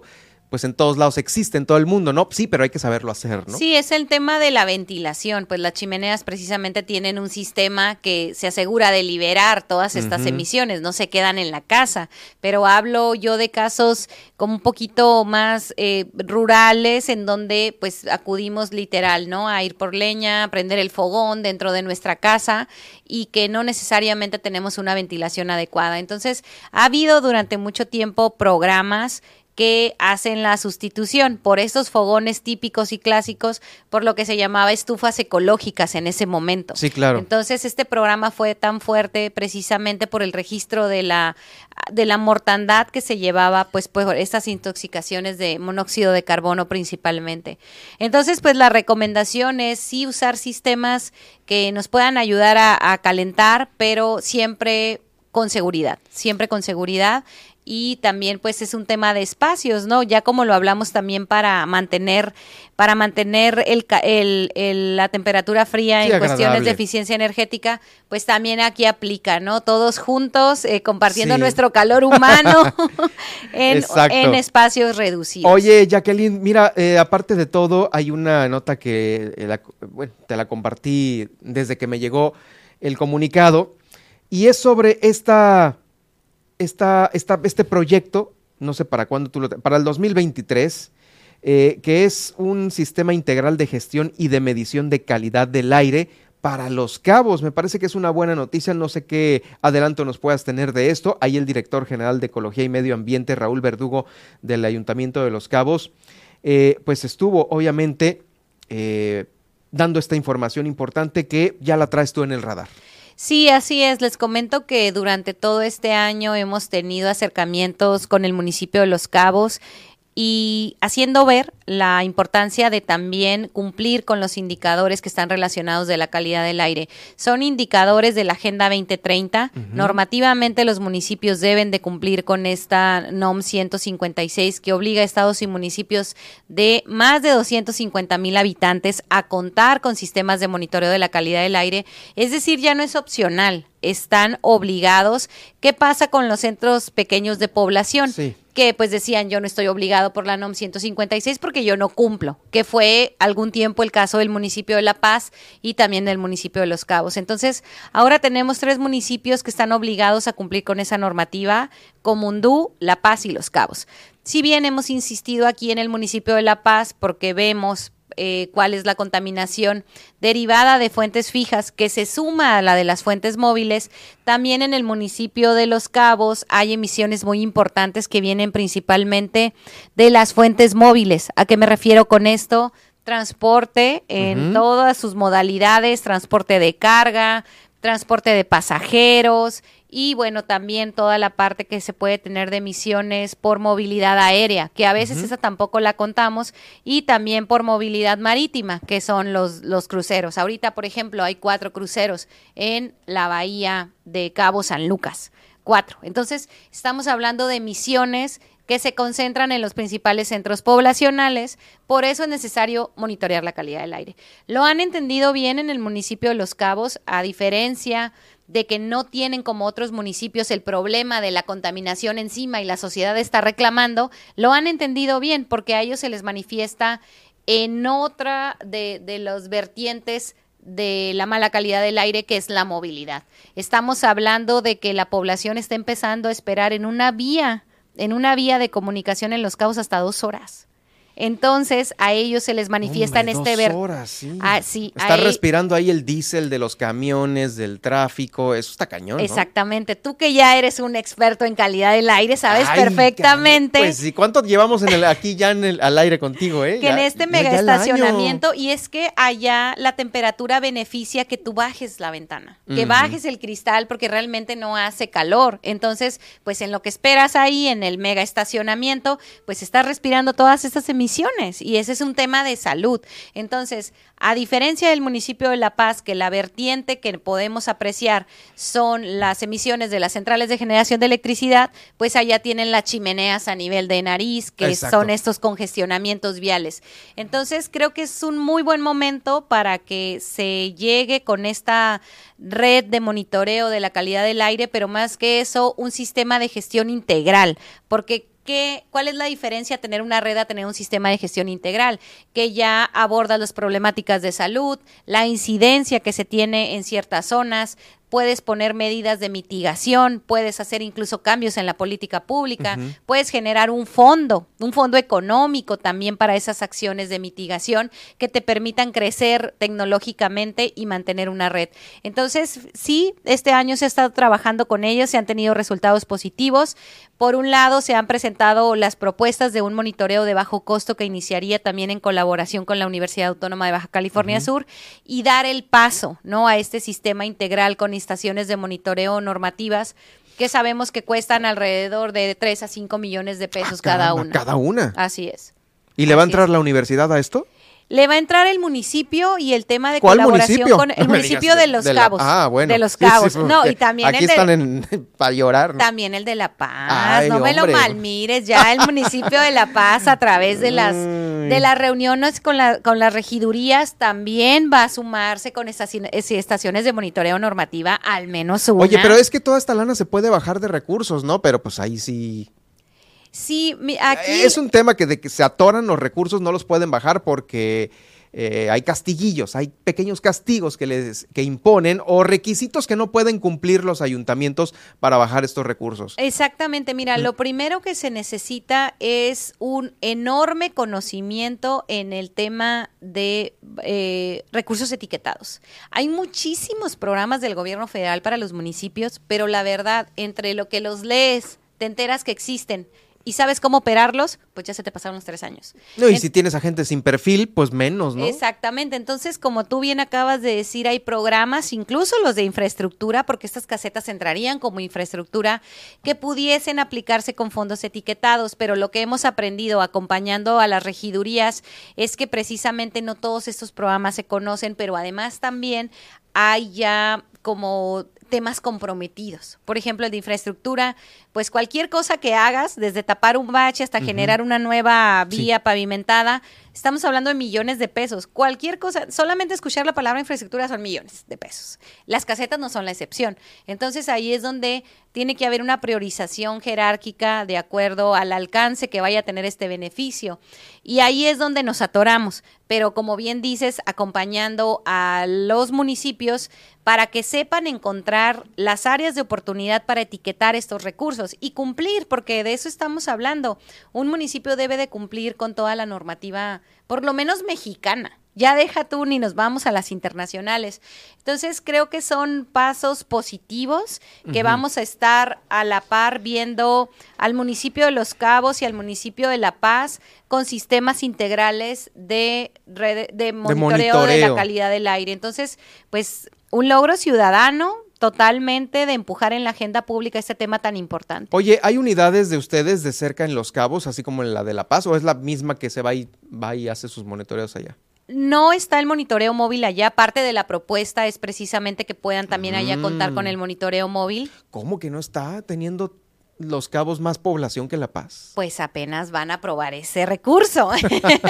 pues en todos lados existe, en todo el mundo, ¿no? Sí, pero hay que saberlo hacer, ¿no? Sí, es el tema de la ventilación, pues las chimeneas precisamente tienen un sistema que se asegura de liberar todas estas emisiones, no se quedan en la casa, pero hablo yo de casos como un poquito más eh, rurales en donde pues acudimos literal, ¿no? A ir por leña, a prender el fogón dentro de nuestra casa y que no necesariamente tenemos una ventilación adecuada. Entonces, ha habido durante mucho tiempo programas que hacen la sustitución por estos fogones típicos y clásicos, por lo que se llamaba estufas ecológicas en ese momento. Sí, claro. Entonces, este programa fue tan fuerte precisamente por el registro de la de la mortandad que se llevaba pues por estas intoxicaciones de monóxido de carbono principalmente. Entonces, pues la recomendación es sí usar sistemas que nos puedan ayudar a calentar, pero siempre con seguridad, siempre con seguridad y también pues es un tema de espacios, ¿no? Ya como lo hablamos también para mantener para mantener el, el, la temperatura fría en cuestiones de eficiencia energética, pues también aquí aplica, ¿no? Todos juntos eh, compartiendo nuestro calor humano en, en, espacios reducidos. Oye, Jacqueline, mira, eh, aparte de todo, hay una nota que eh, bueno, te la compartí desde que me llegó el comunicado y es sobre esta este proyecto, no sé para cuándo tú lo... para el 2023, eh, que es un sistema integral de gestión y de medición de calidad del aire para los cabos. Me parece que es una buena noticia. No sé qué adelanto nos puedas tener de esto. Ahí el director general de Ecología y Medio Ambiente, Raúl Verdugo, del Ayuntamiento de Los Cabos, eh, pues estuvo obviamente eh, dando esta información importante que ya la traes tú en el radar. Sí, así es. Les comento que durante todo este año hemos tenido acercamientos con el municipio de Los Cabos y haciendo ver la importancia de también cumplir con los indicadores que están relacionados de la calidad del aire. Son indicadores de la Agenda 2030. Normativamente los municipios deben de cumplir con esta NOM 156 que obliga a estados y municipios de más de 250 mil habitantes a contar con sistemas de monitoreo de la calidad del aire. Es decir, ya no es opcional, están obligados. ¿Qué pasa con los centros pequeños de población? Sí que pues decían yo no estoy obligado por la NOM 156 porque yo no cumplo, que fue algún tiempo el caso del municipio de La Paz y también del municipio de Los Cabos. Entonces, ahora tenemos tres municipios que están obligados a cumplir con esa normativa, Comundú, La Paz y Los Cabos. Si bien hemos insistido aquí en el municipio de La Paz porque vemos eh, cuál es la contaminación derivada de fuentes fijas que se suma a la de las fuentes móviles. También en el municipio de Los Cabos hay emisiones muy importantes que vienen principalmente de las fuentes móviles. ¿A qué me refiero con esto? Transporte en todas sus modalidades, transporte de carga, transporte de pasajeros, y bueno, también toda la parte que se puede tener de emisiones por movilidad aérea, que a veces esa tampoco la contamos, y también por movilidad marítima, que son los, los cruceros. Ahorita, por ejemplo, hay cuatro cruceros en la bahía de Cabo San Lucas. Cuatro. Entonces, estamos hablando de emisiones que se concentran en los principales centros poblacionales, por eso es necesario monitorear la calidad del aire. Lo han entendido bien en el municipio de Los Cabos, a diferencia de que no tienen como otros municipios el problema de la contaminación encima y la sociedad está reclamando, lo han entendido bien porque a ellos se les manifiesta en otra de, de los vertientes de la mala calidad del aire que es la movilidad. Estamos hablando de que la población está empezando a esperar en una vía, en una vía de comunicación en los cabos hasta dos horas. Entonces, a ellos se les manifiesta Hombre, en este dos ver. horas, sí. Ah, sí, Está ahí- respirando ahí el diésel de los camiones, del tráfico, eso está cañón, ¿no? Exactamente. Tú que ya eres un experto en calidad del aire, sabes Ay, perfectamente. Pues sí, ¿cuánto llevamos en el, aquí ya en el, al aire contigo, eh? que Ya- en este mega estacionamiento y es que allá la temperatura beneficia que tú bajes la ventana, que bajes el cristal porque realmente no hace calor. Entonces, pues en lo que esperas ahí en el mega estacionamiento, pues estás respirando todas estas emisiones y ese es un tema de salud. Entonces, a diferencia del municipio de La Paz, que la vertiente que podemos apreciar son las emisiones de las centrales de generación de electricidad, pues allá tienen las chimeneas a nivel de nariz, que Exacto. son estos congestionamientos viales. Entonces, creo que es un muy buen momento para que se llegue con esta red de monitoreo de la calidad del aire, pero más que eso, un sistema de gestión integral, porque ¿Qué, ¿Cuál es la diferencia tener una red a tener un sistema de gestión integral? Que ya aborda las problemáticas de salud, la incidencia que se tiene en ciertas zonas, puedes poner medidas de mitigación, puedes hacer incluso cambios en la política pública, puedes generar un fondo, un fondo económico también para esas acciones de mitigación que te permitan crecer tecnológicamente y mantener una red. Entonces, sí, este año se ha estado trabajando con ellos, se han tenido resultados positivos. Por un lado, se han presentado las propuestas de un monitoreo de bajo costo que iniciaría también en colaboración con la Universidad Autónoma de Baja California. Sur y dar el paso, ¿no? a este sistema integral con estaciones de monitoreo normativas que sabemos que cuestan alrededor de 3 a 5 millones de pesos cada Caramba, una. Cada una. Así es. ¿Y le va a entrar es. la universidad a esto? Le va a entrar el municipio y el tema de ¿Cuál colaboración municipio? con el municipio de Los Cabos. ah, bueno. De Los Sí, sí, Cabos. no, y también Aquí el de, están en, para llorar. ¿no? también el de La Paz. Ay, no me lo malmires, ya el municipio de La Paz a través de las de las reuniones con la, con las regidurías también va a sumarse con sí, estaciones de monitoreo normativa, al menos una. Oye, pero es que toda esta lana se puede bajar de recursos, ¿no? Pero pues ahí sí. Sí, aquí Es un tema que de que se atoran los recursos no los pueden bajar porque eh, hay castiguillos, hay pequeños castigos que les que imponen o requisitos que no pueden cumplir los ayuntamientos para bajar estos recursos. Exactamente, mira, lo primero que se necesita es un enorme conocimiento en el tema de eh, recursos etiquetados. Hay muchísimos programas del gobierno federal para los municipios, pero la verdad, entre lo que los lees, te enteras que existen y sabes cómo operarlos, pues ya se te pasaron los tres años. No, y En- si tienes a gente sin perfil, pues menos, ¿no? Exactamente. Entonces, como tú bien acabas de decir, hay programas, incluso los de infraestructura, porque estas casetas entrarían como infraestructura, que pudiesen aplicarse con fondos etiquetados, pero lo que hemos aprendido acompañando a las regidurías es que precisamente no todos estos programas se conocen, pero además también hay ya como temas comprometidos. Por ejemplo, el de infraestructura, pues cualquier cosa que hagas, desde tapar un bache hasta generar una nueva vía pavimentada, estamos hablando de millones de pesos. Cualquier cosa, solamente escuchar la palabra infraestructura son millones de pesos. Las casetas no son la excepción. Entonces ahí es donde tiene que haber una priorización jerárquica de acuerdo al alcance que vaya a tener este beneficio. Y ahí es donde nos atoramos. Pero como bien dices, acompañando a los municipios para que sepan encontrar las áreas de oportunidad para etiquetar estos recursos y cumplir, porque de eso estamos hablando. Un municipio debe de cumplir con toda la normativa, por lo menos mexicana. Ya deja tú ni nos vamos a las internacionales. Entonces creo que son pasos positivos que vamos a estar a la par viendo al municipio de Los Cabos y al municipio de La Paz con sistemas integrales de, red- de monitoreo de la monitoreo. calidad del aire. Entonces, pues un logro ciudadano totalmente de empujar en la agenda pública este tema tan importante. Oye, ¿hay unidades de ustedes de cerca en Los Cabos, así como en la de La Paz, o es la misma que se va y, va y hace sus monitoreos allá? No está el monitoreo móvil allá. Parte de la propuesta es precisamente que puedan también allá contar con Mm. el monitoreo móvil. ¿Cómo que no está teniendo Los Cabos más población que La Paz? Pues apenas van a aprobar ese recurso.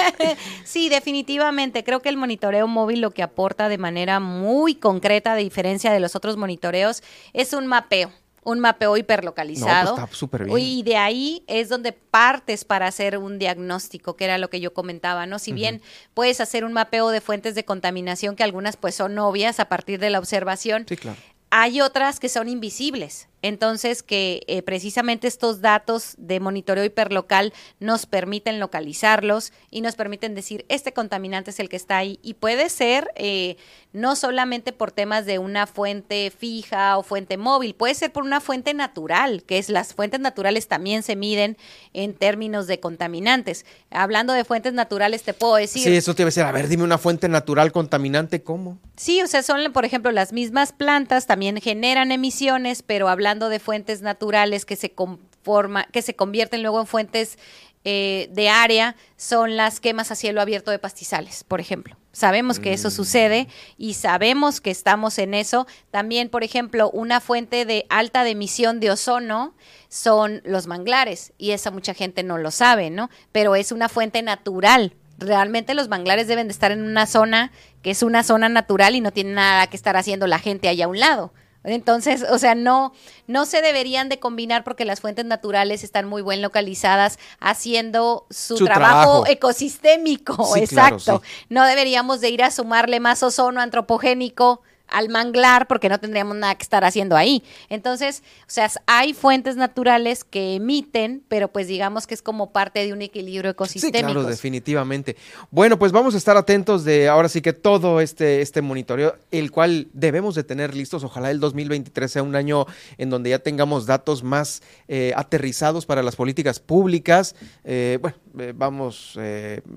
sí, definitivamente. Creo que el monitoreo móvil lo que aporta de manera muy concreta, de diferencia de los otros monitoreos, es un mapeo. Un mapeo hiperlocalizado. No, pues está súper bien. Y de ahí es donde partes para hacer un diagnóstico, que era lo que yo comentaba, ¿no? Si bien puedes hacer un mapeo de fuentes de contaminación, que algunas pues son obvias a partir de la observación, Sí, claro. hay otras que son invisibles Entonces, que eh, precisamente estos datos de monitoreo hiperlocal nos permiten localizarlos y nos permiten decir, este contaminante es el que está ahí. Y puede ser eh, no solamente por temas de una fuente fija o fuente móvil, puede ser por una fuente natural, que es las fuentes naturales también se miden en términos de contaminantes. Hablando de fuentes naturales, te puedo decir... Sí, eso te iba a decir, a ver, dime una fuente natural contaminante, ¿cómo? Sí, o sea, son, por ejemplo, las mismas plantas también generan emisiones, pero hablando de fuentes naturales que se conforma, que se convierten luego en fuentes eh, de área, son las quemas a cielo abierto de pastizales, por ejemplo. Sabemos que eso sucede y sabemos que estamos en eso. También, por ejemplo, una fuente de alta de emisión de ozono son los manglares y esa mucha gente no lo sabe, ¿no? Pero es una fuente natural realmente los manglares deben de estar en una zona que es una zona natural y no tiene nada que estar haciendo la gente allá a un lado. Entonces, o sea, no, no se deberían de combinar porque las fuentes naturales están muy bien localizadas haciendo su, trabajo, ecosistémico, exacto. No deberíamos de ir a sumarle más ozono antropogénico al manglar porque no tendríamos nada que estar haciendo ahí. Entonces, o sea, hay fuentes naturales que emiten, pero pues digamos que es como parte de un equilibrio ecosistémico. Sí, claro, definitivamente. Bueno, pues vamos a estar atentos de ahora sí que todo este, este monitoreo, el cual debemos de tener listos. Ojalá el 2023 sea un año en donde ya tengamos datos más eh, aterrizados para las políticas públicas. Eh, bueno, eh, vamos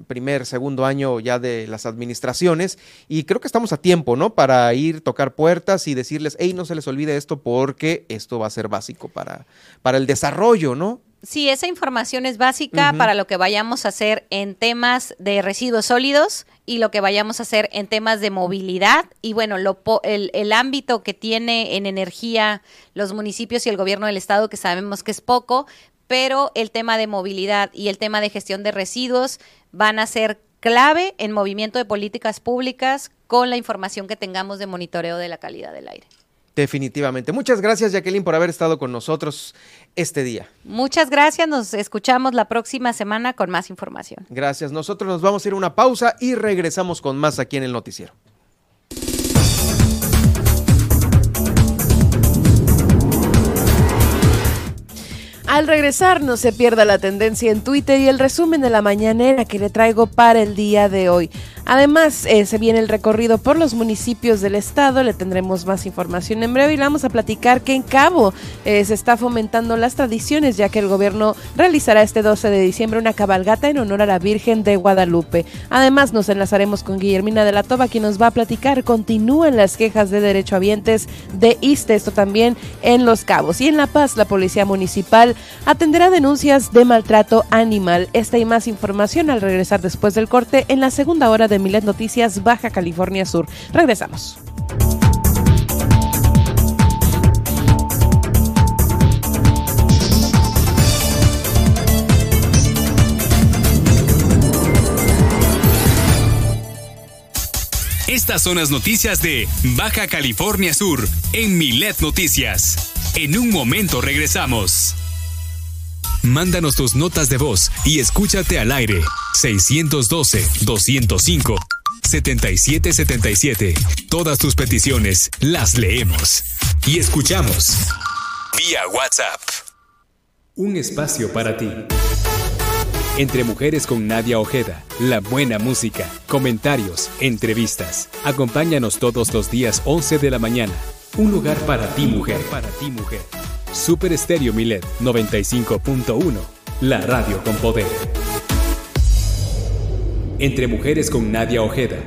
primer, segundo año ya de las administraciones y creo que estamos a tiempo, ¿no? Para ir tocar puertas y decirles, hey, no se les olvide esto porque esto va a ser básico para, para el desarrollo, ¿no? Sí, esa información es básica para lo que vayamos a hacer en temas de residuos sólidos y lo que vayamos a hacer en temas de movilidad. Y bueno, lo, el, el ámbito que tiene en energía los municipios y el gobierno del estado, que sabemos que es poco, pero el tema de movilidad y el tema de gestión de residuos van a ser clave en movimiento de políticas públicas con la información que tengamos de monitoreo de la calidad del aire. Definitivamente. Muchas gracias, Jacqueline, por haber estado con nosotros este día. Muchas gracias. Nos escuchamos la próxima semana con más información. Gracias. Nosotros nos vamos a ir a una pausa y regresamos con más aquí en el noticiero. Al regresar no se pierda la tendencia en Twitter y el resumen de la mañanera que le traigo para el día de hoy. Además, eh, se viene el recorrido por los municipios del estado, le tendremos más información en breve y le vamos a platicar que en Cabo eh, se está fomentando las tradiciones ya que el gobierno realizará este 12 de diciembre una cabalgata en honor a la Virgen de Guadalupe. Además, nos enlazaremos con Guillermina de la Toba quien nos va a platicar, continúan las quejas de derechohabientes de ISTE, esto también en Los Cabos. Y en La Paz, la Policía Municipal atenderá denuncias de maltrato animal. Esta y más información al regresar después del corte en la segunda hora de de Milet Noticias Baja California Sur. Regresamos. Estas son las noticias de Baja California Sur en Milet Noticias. En un momento regresamos. Mándanos tus notas de voz y escúchate al aire. 612-205-7777. Todas tus peticiones las leemos y escuchamos. Vía WhatsApp. Un espacio para ti. Entre Mujeres con Nadia Ojeda. La buena música, comentarios, entrevistas. Acompáñanos todos los días 11 de la mañana. Un lugar para ti, mujer. Para ti, mujer. Super Estéreo Milet 95.1, la radio con poder. Entre mujeres con Nadia Ojeda.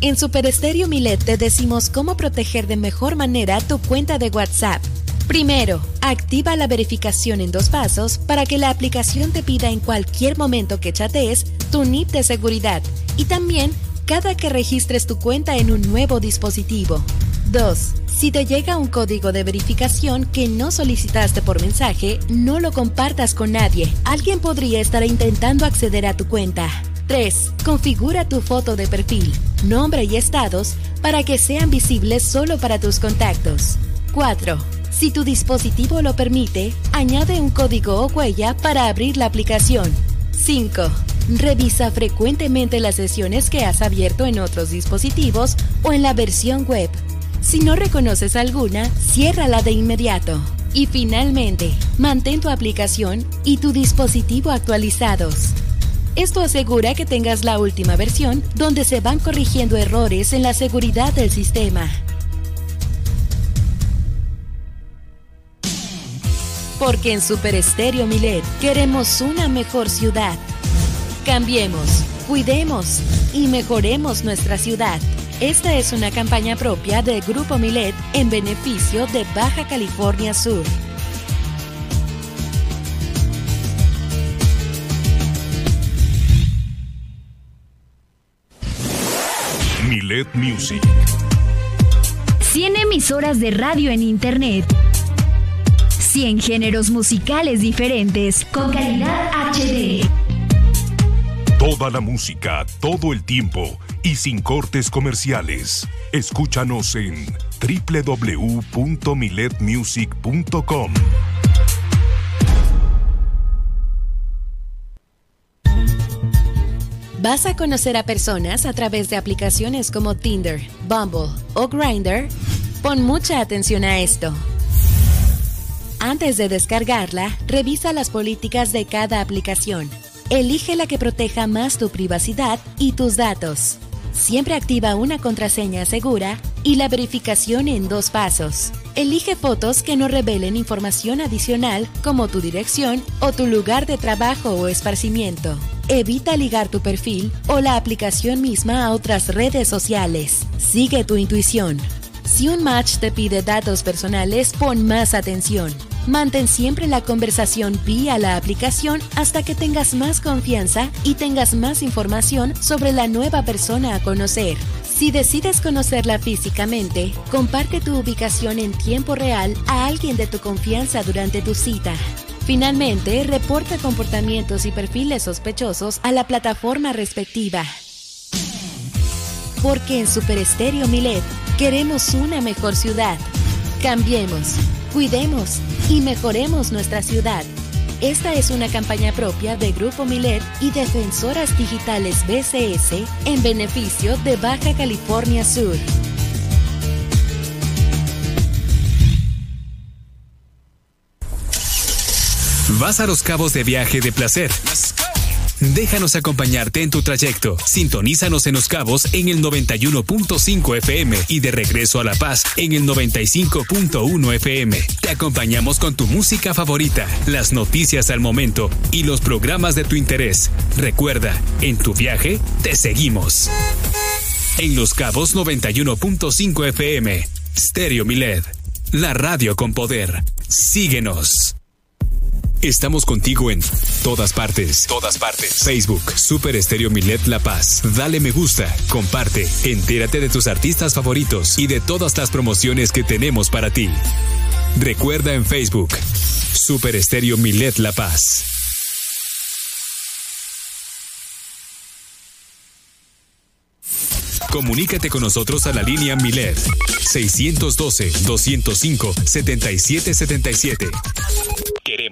En Super Estéreo Milet te decimos cómo proteger de mejor manera tu cuenta de WhatsApp. Primero, activa la verificación en dos pasos para que la aplicación te pida en cualquier momento que chatees tu NIP de seguridad y también cada que registres tu cuenta en un nuevo dispositivo. 2. Si te llega un código de verificación que no solicitaste por mensaje, no lo compartas con nadie. Alguien podría estar intentando acceder a tu cuenta. 3. Configura tu foto de perfil, nombre y estados para que sean visibles solo para tus contactos. 4. Si tu dispositivo lo permite, añade un código o huella para abrir la aplicación. 5. Revisa frecuentemente las sesiones que has abierto en otros dispositivos o en la versión web Si no reconoces alguna, ciérrala de inmediato. Y finalmente, mantén tu aplicación y tu dispositivo actualizados. Esto asegura que tengas la última versión donde se van corrigiendo errores en la seguridad del sistema. Porque en Super Estéreo Milet queremos una mejor ciudad. Cambiemos, cuidemos y mejoremos nuestra ciudad. Esta es una campaña propia del Grupo Milet en beneficio de Baja California Sur. Milet Music. 100 emisoras de radio en Internet. 100 géneros musicales diferentes con calidad HD. Toda la música, todo el tiempo y sin cortes comerciales. Escúchanos en www.miletmusic.com. ¿Vas a conocer a personas a través de aplicaciones como Tinder, Bumble o Grindr? Pon mucha atención a esto. Antes de descargarla, revisa las políticas de cada aplicación. Elige la que proteja más tu privacidad y tus datos. Siempre activa una contraseña segura y la verificación en dos pasos. Elige fotos que no revelen información adicional como tu dirección o tu lugar de trabajo o esparcimiento. Evita ligar tu perfil o la aplicación misma a otras redes sociales. Sigue tu intuición. Si un match te pide datos personales, pon más atención. Mantén siempre la conversación vía la aplicación hasta que tengas más confianza y tengas más información sobre la nueva persona a conocer. Si decides conocerla físicamente, comparte tu ubicación en tiempo real a alguien de tu confianza durante tu cita. Finalmente, reporta comportamientos y perfiles sospechosos a la plataforma respectiva. Porque en Super Estéreo Milet queremos una mejor ciudad. Cambiemos, cuidemos y mejoremos nuestra ciudad. Esta es una campaña propia de Grupo Milet y Defensoras Digitales BCS en beneficio de Baja California Sur. Vas a los cabos de viaje de placer. Déjanos acompañarte en tu trayecto. Sintonízanos en Los Cabos en el 91.5 FM y de regreso a La Paz en el 95.1 FM. Te acompañamos con tu música favorita, las noticias al momento y los programas de tu interés. Recuerda, en tu viaje te seguimos. En Los Cabos 91.5 FM. Stereo Milet. La radio con poder. Síguenos. Estamos contigo en todas partes. Todas partes. Facebook, Super Estéreo Milet La Paz. Dale me gusta, comparte, entérate de tus artistas favoritos y de todas las promociones que tenemos para ti. Recuerda en Facebook, Super Estéreo Milet La Paz. Comunícate con nosotros a la línea Milet 612-205-7777.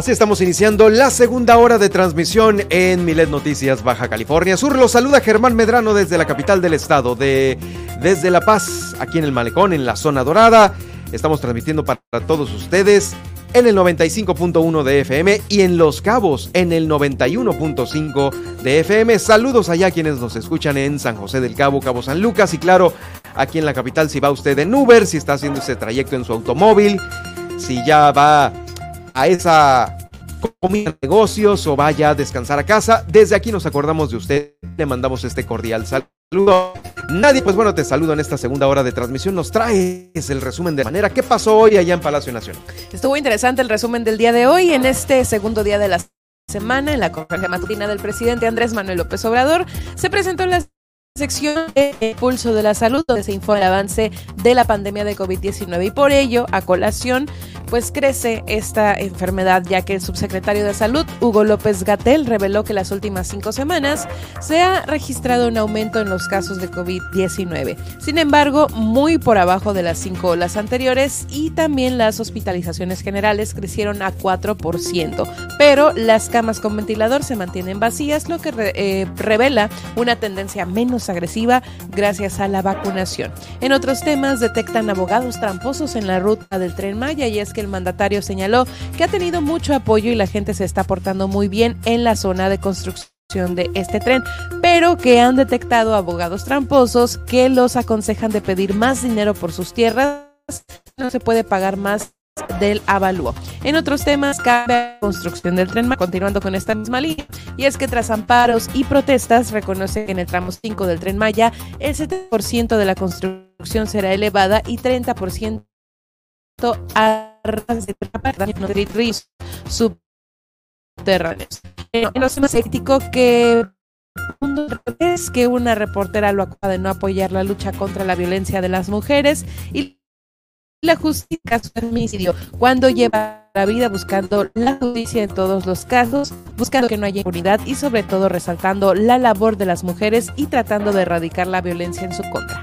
Así estamos iniciando la segunda hora de transmisión en Milet Noticias Baja California Sur. Los saluda Germán Medrano desde la capital del estado, de, desde La Paz, aquí en el Malecón, en la zona dorada. Estamos transmitiendo para todos ustedes en el 95.1 de FM y en Los Cabos en el 91.5 de FM. Saludos allá quienes nos escuchan en San José del Cabo, Cabo San Lucas y claro, aquí en la capital si va usted en Uber, si está haciendo ese trayecto en su automóvil, si ya va a esa comida de negocios o vaya a descansar a casa. Desde aquí nos acordamos de usted, le mandamos este cordial saludo. Nadie, pues bueno, te saludo en esta segunda hora de transmisión. Nos traes el resumen de manera. ¿Qué pasó hoy allá en Palacio Nacional? Estuvo interesante el resumen del día de hoy en este segundo día de la semana en la conferencia matutina del presidente Andrés Manuel López Obrador. Se presentó la sección de Pulso de la Salud, donde se informa el avance de la pandemia de COVID-19 y por ello, a colación, pues crece esta enfermedad, ya que el subsecretario de Salud, Hugo López Gatel, reveló que las últimas cinco semanas se ha registrado un aumento en los casos de COVID-19. Sin embargo, muy por abajo de las cinco olas anteriores y también las hospitalizaciones generales crecieron a 4%, pero las camas con ventilador se mantienen vacías, lo que eh, revela una tendencia menos agresiva gracias a la vacunación. En otros temas, detectan abogados tramposos en la ruta del tren Maya y es que el mandatario señaló que ha tenido mucho apoyo y la gente se está portando muy bien en la zona de construcción de este tren, pero que han detectado abogados tramposos que los aconsejan de pedir más dinero por sus tierras, no se puede pagar más del avalúo. En otros temas, cabe la construcción del tren, continuando con esta misma línea, y es que tras amparos y protestas, reconoce que en el tramo 5 del tren Maya, el 70% de la construcción será elevada y 30% a subterráneos. En los temas éticos que es que una reportera lo acusa de no apoyar la lucha contra la violencia de las mujeres y la justicia su homicidio cuando lleva la vida buscando la justicia en todos los casos, buscando que no haya impunidad y sobre todo resaltando la labor de las mujeres y tratando de erradicar la violencia en su contra.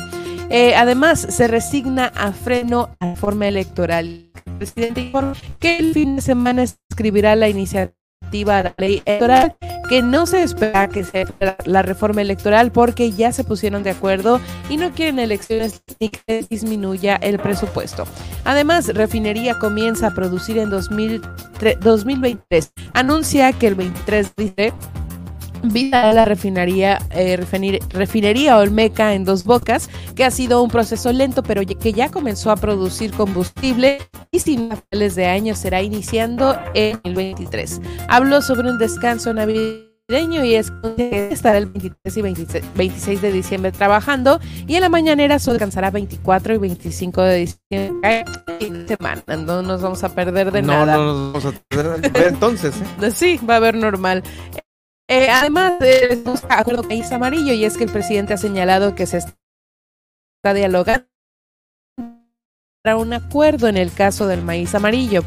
Eh, además, se resigna a freno a la forma electoral. El presidente informa que el fin de semana escribirá la iniciativa la ley electoral que no se espera que sea la reforma electoral porque ya se pusieron de acuerdo y no quieren elecciones ni que disminuya el presupuesto. Además, Refinería comienza a producir en 2023. Anuncia que el 23 dice Vida a la refinería, eh, refinería Olmeca en Dos Bocas, que ha sido un proceso lento, pero que ya comenzó a producir combustible y sin finales de año será iniciando en el 23. Habló sobre un descanso navideño y es que estará el 23 y 26, de diciembre trabajando y en la mañanera solo descansará 24 y 25 de diciembre semana, no nos vamos a perder de nada. No nos vamos a perder entonces. ¿eh? Sí, va a haber normal. Eh, además, eh, acuerdo con maíz amarillo y es que el presidente ha señalado que se está dialogando para un acuerdo en el caso del maíz amarillo.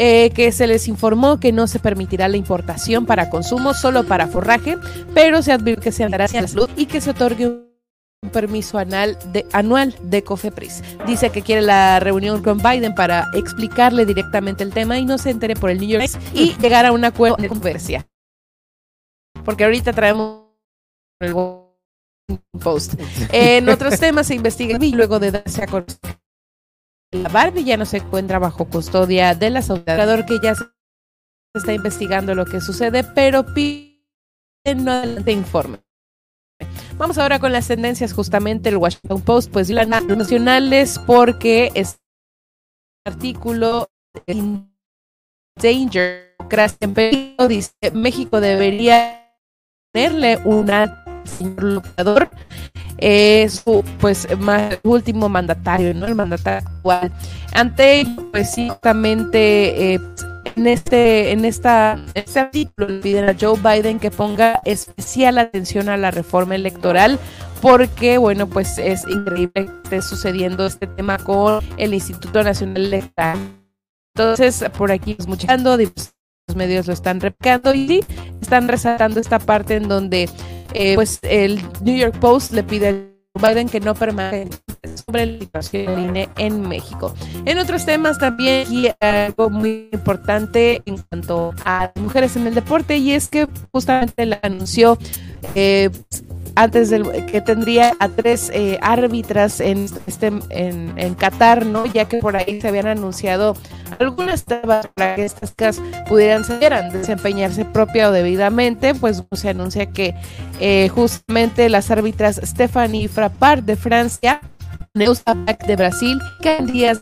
Eh, que se les informó que no se permitirá la importación para consumo, solo para forraje, pero se advierte que se andará hacia la salud y que se otorgue un permiso anual de, anual de COFEPRIS. Dice que quiere la reunión con Biden para explicarle directamente el tema y no se entere por el New York y llegar a un acuerdo de conversia porque ahorita traemos el Post. En otros temas se investiga y luego de darse a conocer la Barbie ya no se encuentra bajo custodia del asegurador que ya se está investigando lo que sucede, pero pide no adelante informe. Vamos ahora con las tendencias, justamente el Washington Post, pues las nacionales, porque este artículo Danger, en peligro, dice México debería ponerle una luchador es su pues más último mandatario, ¿no? El mandatario actual. Ante pues eh, en este, en esta, este artículo le piden a Joe Biden que ponga especial atención a la reforma electoral porque bueno pues es increíble que esté sucediendo este tema con el Instituto Nacional Electoral. Entonces, por aquí, escuchando, los medios lo están replicando y están resaltando esta parte en donde eh, pues el New York Post le pide a Biden que no permanezca sobre la situación en México. En otros temas también y algo muy importante en cuanto a mujeres en el deporte y es que justamente la anunció eh, antes del que tendría a tres eh, árbitras en este en, Qatar, ¿no? Ya que por ahí se habían anunciado algunas tabas para que estas casas pudieran desempeñarse propia o debidamente, pues se anuncia que eh, justamente las árbitras Stephanie Frappard de Francia, Neusta de Brasil, días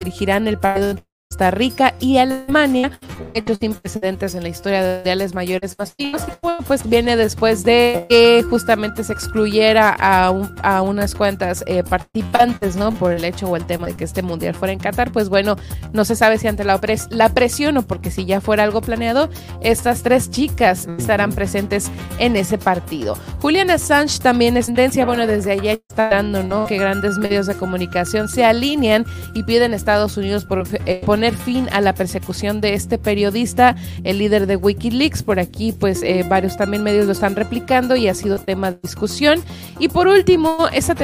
dirigirán el partido de Costa Rica y Alemania hechos sin precedentes en la historia de mundiales mayores masivos. Pues viene después de que justamente se excluyera a, un, a unas cuantas eh, participantes, ¿no? Por el hecho o el tema de que este mundial fuera en Qatar. Pues bueno, no se sabe si ante la, la presión o porque si ya fuera algo planeado, estas tres chicas estarán presentes en ese partido. Julian Assange también es tendencia, bueno, desde allá está dando, ¿no? Que grandes medios de comunicación se alinean y piden a Estados Unidos por, eh, poner fin a la persecución de este periodista, el líder de Wikileaks. Por aquí, pues eh, varios también medios lo están replicando y ha sido tema de discusión. Y por último, esa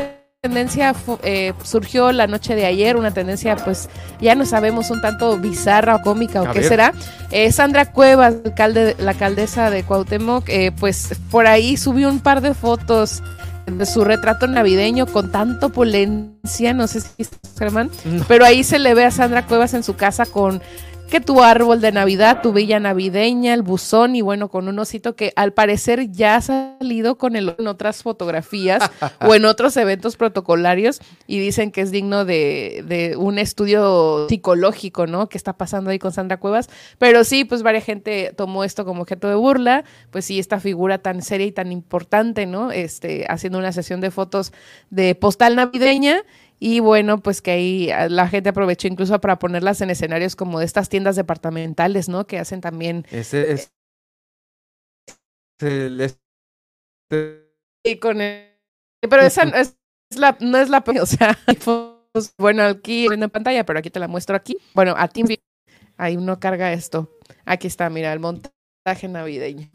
tendencia eh, surgió la noche de ayer, una tendencia pues ya no sabemos un tanto bizarra o cómica o A qué ver. será. Eh, Sandra Cuevas, alcalde, la alcaldesa de Cuauhtémoc, eh, pues por ahí subió un par de fotos de su retrato navideño con tanto polencia, no sé si Germán, pero ahí se le ve a Sandra Cuevas en su casa con que tu árbol de Navidad, tu villa navideña, el buzón y bueno, con un osito que al parecer ya ha salido con él en otras fotografías o en otros eventos protocolarios y dicen que es digno de, de un estudio psicológico, ¿no? Que está pasando ahí con Sandra Cuevas. Pero sí, pues varias gente tomó esto como objeto de burla, pues sí, esta figura tan seria y tan importante, ¿no? Este, haciendo una sesión de fotos de postal navideña y bueno, pues que ahí ah, la gente aprovechó incluso para ponerlas en escenarios como de estas tiendas departamentales, ¿no? Que hacen también... Ese es. el- este- Y con el- Pero esa no es, es la, no es la... O sea, fotos, bueno, aquí en pantalla, pero aquí te la muestro aquí. Bueno, a ti ahí uno carga esto. Aquí está, mira, el montaje navideño.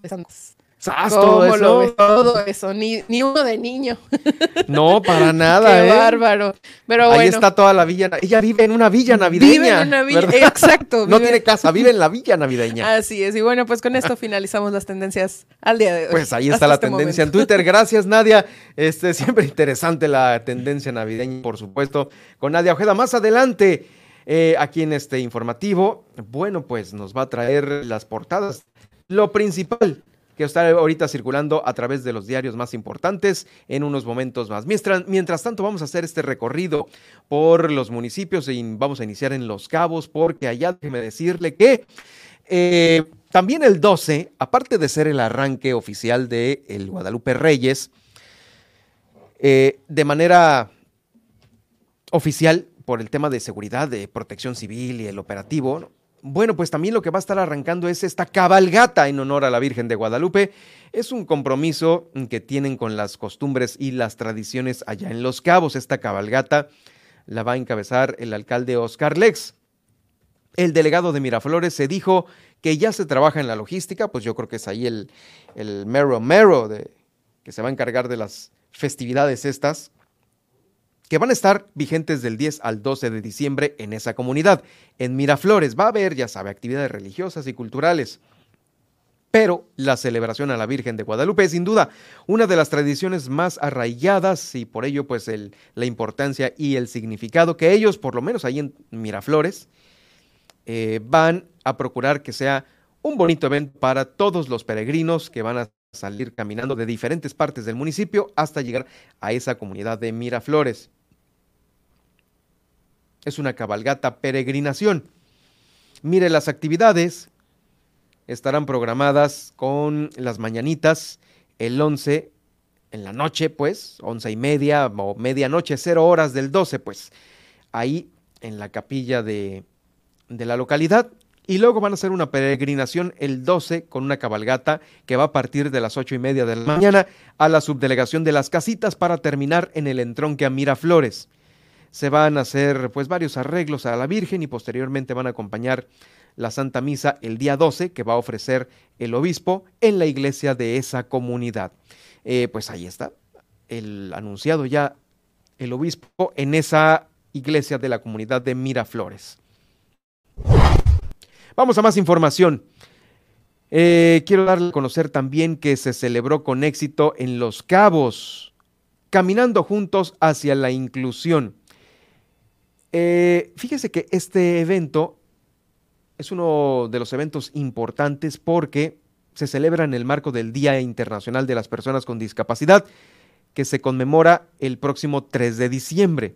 ¡Sas! ¿Cómo Todo eso. lo ves? Todo eso, ni, ni uno de niño. No, para nada, Qué ¿eh? bárbaro. Pero bueno. Ahí está toda la villa. Ella vive en una villa navideña. Vive en una villa, ¿verdad? exacto, No vive- tiene casa, vive en la villa navideña. Así es. Y bueno, pues con esto finalizamos las tendencias al día de hoy. Pues ahí está Hasta la este tendencia en. Twitter. Gracias, Nadia. Este, siempre interesante la tendencia navideña, por supuesto, con Nadia Ojeda. Más adelante, eh, aquí en este informativo, bueno, pues nos va a traer las portadas. Lo principal que está ahorita circulando a través de los diarios más importantes en unos momentos más. Mientras, mientras tanto, vamos a hacer este recorrido por los municipios y vamos a iniciar en Los Cabos, porque allá déjeme decirle que eh, también el 12, aparte de ser el arranque oficial de el Guadalupe Reyes, eh, de manera oficial por el tema de seguridad, de protección civil y el operativo, ¿no? Bueno, pues también lo que va a estar arrancando es esta cabalgata en honor a la Virgen de Guadalupe. Es un compromiso que tienen con las costumbres y las tradiciones allá en Los Cabos. Esta cabalgata la va a encabezar el alcalde Oscar Lex. El delegado de Miraflores se dijo que ya se trabaja en la logística, pues yo creo que es ahí el, el mero mero de, que se va a encargar de las festividades estas, que van a estar vigentes del 10 al 12 de diciembre en esa comunidad. En Miraflores va a haber, ya sabe, actividades religiosas y culturales. Pero la celebración a la Virgen de Guadalupe es sin duda una de las tradiciones más arraigadas y por ello pues el, la importancia y el significado que ellos, por lo menos ahí en Miraflores, eh, van a procurar que sea un bonito evento para todos los peregrinos que van a salir caminando de diferentes partes del municipio hasta llegar a esa comunidad de Miraflores. Es una cabalgata peregrinación. Mire, las actividades estarán programadas con las mañanitas el 11 en la noche, pues, once y media o medianoche, cero horas del 12, pues, ahí en la capilla de, de la localidad. Y luego van a hacer una peregrinación el 12 con una cabalgata que va a partir de las ocho y media de la mañana a la subdelegación de las casitas para terminar en el entronque a Miraflores. Se van a hacer pues varios arreglos a la Virgen y posteriormente van a acompañar la Santa Misa el día 12 que va a ofrecer el obispo en la iglesia de esa comunidad. Eh, pues ahí está, el anunciado ya el obispo en esa iglesia de la comunidad de Miraflores. Vamos a más información. Eh, quiero darle a conocer también que se celebró con éxito en Los Cabos, caminando juntos hacia la inclusión. Eh, fíjese que este evento es uno de los eventos importantes porque se celebra en el marco del Día Internacional de las Personas con Discapacidad, que se conmemora el próximo 3 de diciembre.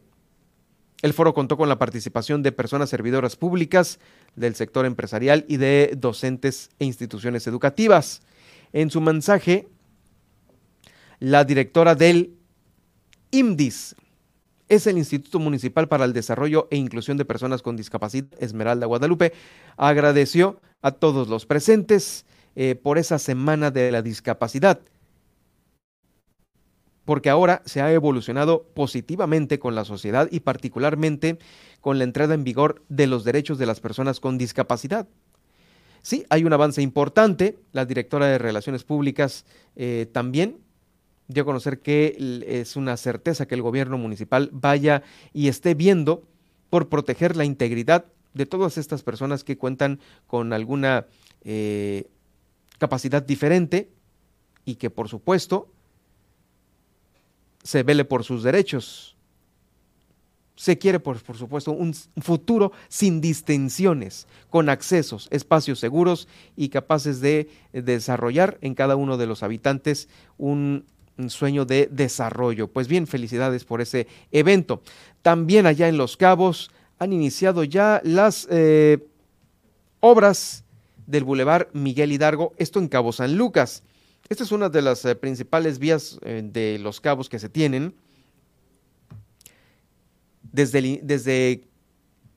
El foro contó con la participación de personas servidoras públicas, del sector empresarial y de docentes e instituciones educativas. En su mensaje, la directora del IMDIS, es el Instituto Municipal para el Desarrollo e Inclusión de Personas con Discapacidad, Esmeralda Guadalupe, agradeció a todos los presentes eh, por esa semana de la discapacidad, porque ahora se ha evolucionado positivamente con la sociedad y particularmente con la entrada en vigor de los derechos de las personas con discapacidad. Sí, hay un avance importante. La directora de Relaciones Públicas eh, también dio a conocer que es una certeza que el gobierno municipal vaya y esté viendo por proteger la integridad de todas estas personas que cuentan con alguna eh, capacidad diferente y que por supuesto se vele por sus derechos. Se quiere, por, por supuesto, un futuro sin distensiones, con accesos, espacios seguros y capaces de desarrollar en cada uno de los habitantes un un sueño de desarrollo. Pues bien, felicidades por ese evento. También allá en Los Cabos han iniciado ya las eh, obras del Boulevard Miguel Hidalgo, esto en Cabo San Lucas. Esta es una de las eh, principales vías eh, de Los Cabos que se tienen. Desde desde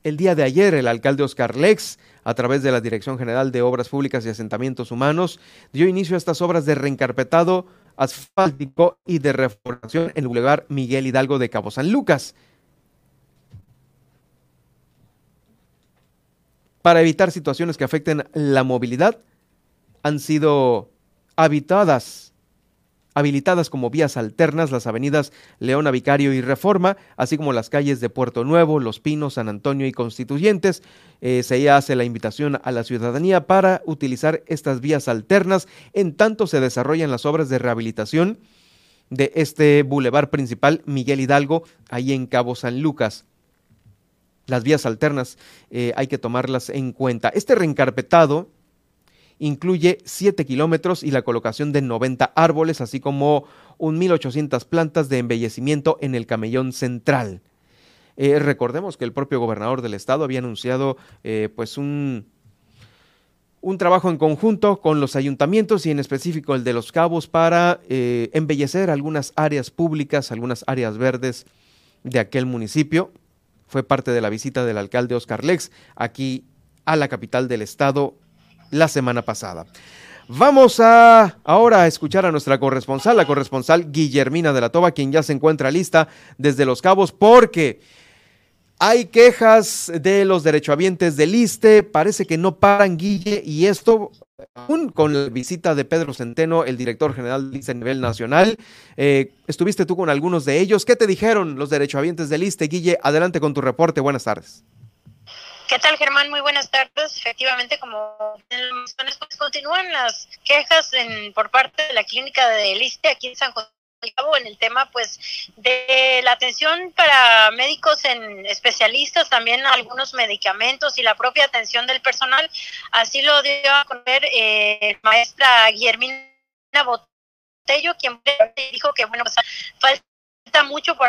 el día de ayer, el alcalde Oscar Lex, a través de la Dirección General de Obras Públicas y Asentamientos Humanos, dio inicio a estas obras de reencarpetado asfáltico y de reformación en el Boulevard Miguel Hidalgo de Cabo San Lucas. Para evitar situaciones que afecten la movilidad, han sido habitadas habilitadas como vías alternas las avenidas Leona Vicario y Reforma, así como las calles de Puerto Nuevo, Los Pinos, San Antonio y Constituyentes. Eh, se hace la invitación a la ciudadanía para utilizar estas vías alternas en tanto se desarrollan las obras de rehabilitación de este bulevar principal Miguel Hidalgo, ahí en Cabo San Lucas. Las vías alternas eh, hay que tomarlas en cuenta. Este reencarpetado incluye 7 kilómetros y la colocación de 90 árboles, así como un 1.800 plantas de embellecimiento en el camellón central. Eh, recordemos que el propio gobernador del estado había anunciado eh, pues un, un trabajo en conjunto con los ayuntamientos y en específico el de Los Cabos para eh, embellecer algunas áreas públicas, algunas áreas verdes de aquel municipio. Fue parte de la visita del alcalde Oscar Lex aquí a la capital del estado la semana pasada. Vamos a ahora a escuchar a nuestra corresponsal, la corresponsal Guillermina de la Toba, quien ya se encuentra lista desde Los Cabos, porque hay quejas de los derechohabientes del ISTE, parece que no paran, Guille, y esto aún con la visita de Pedro Centeno, el director general del ISTE a nivel nacional. Eh, estuviste tú con algunos de ellos. ¿Qué te dijeron los derechohabientes del ISTE? Guille, adelante con tu reporte. Buenas tardes. ¿Qué tal, Germán? Muy buenas tardes. Efectivamente, como pues continúan las quejas en, por parte de la clínica de Liste aquí en San José en el tema pues de la atención para médicos en especialistas, también algunos medicamentos y la propia atención del personal. Así lo dio a conocer eh, maestra Guillermina Botello, quien dijo que bueno, pues, falta mucho por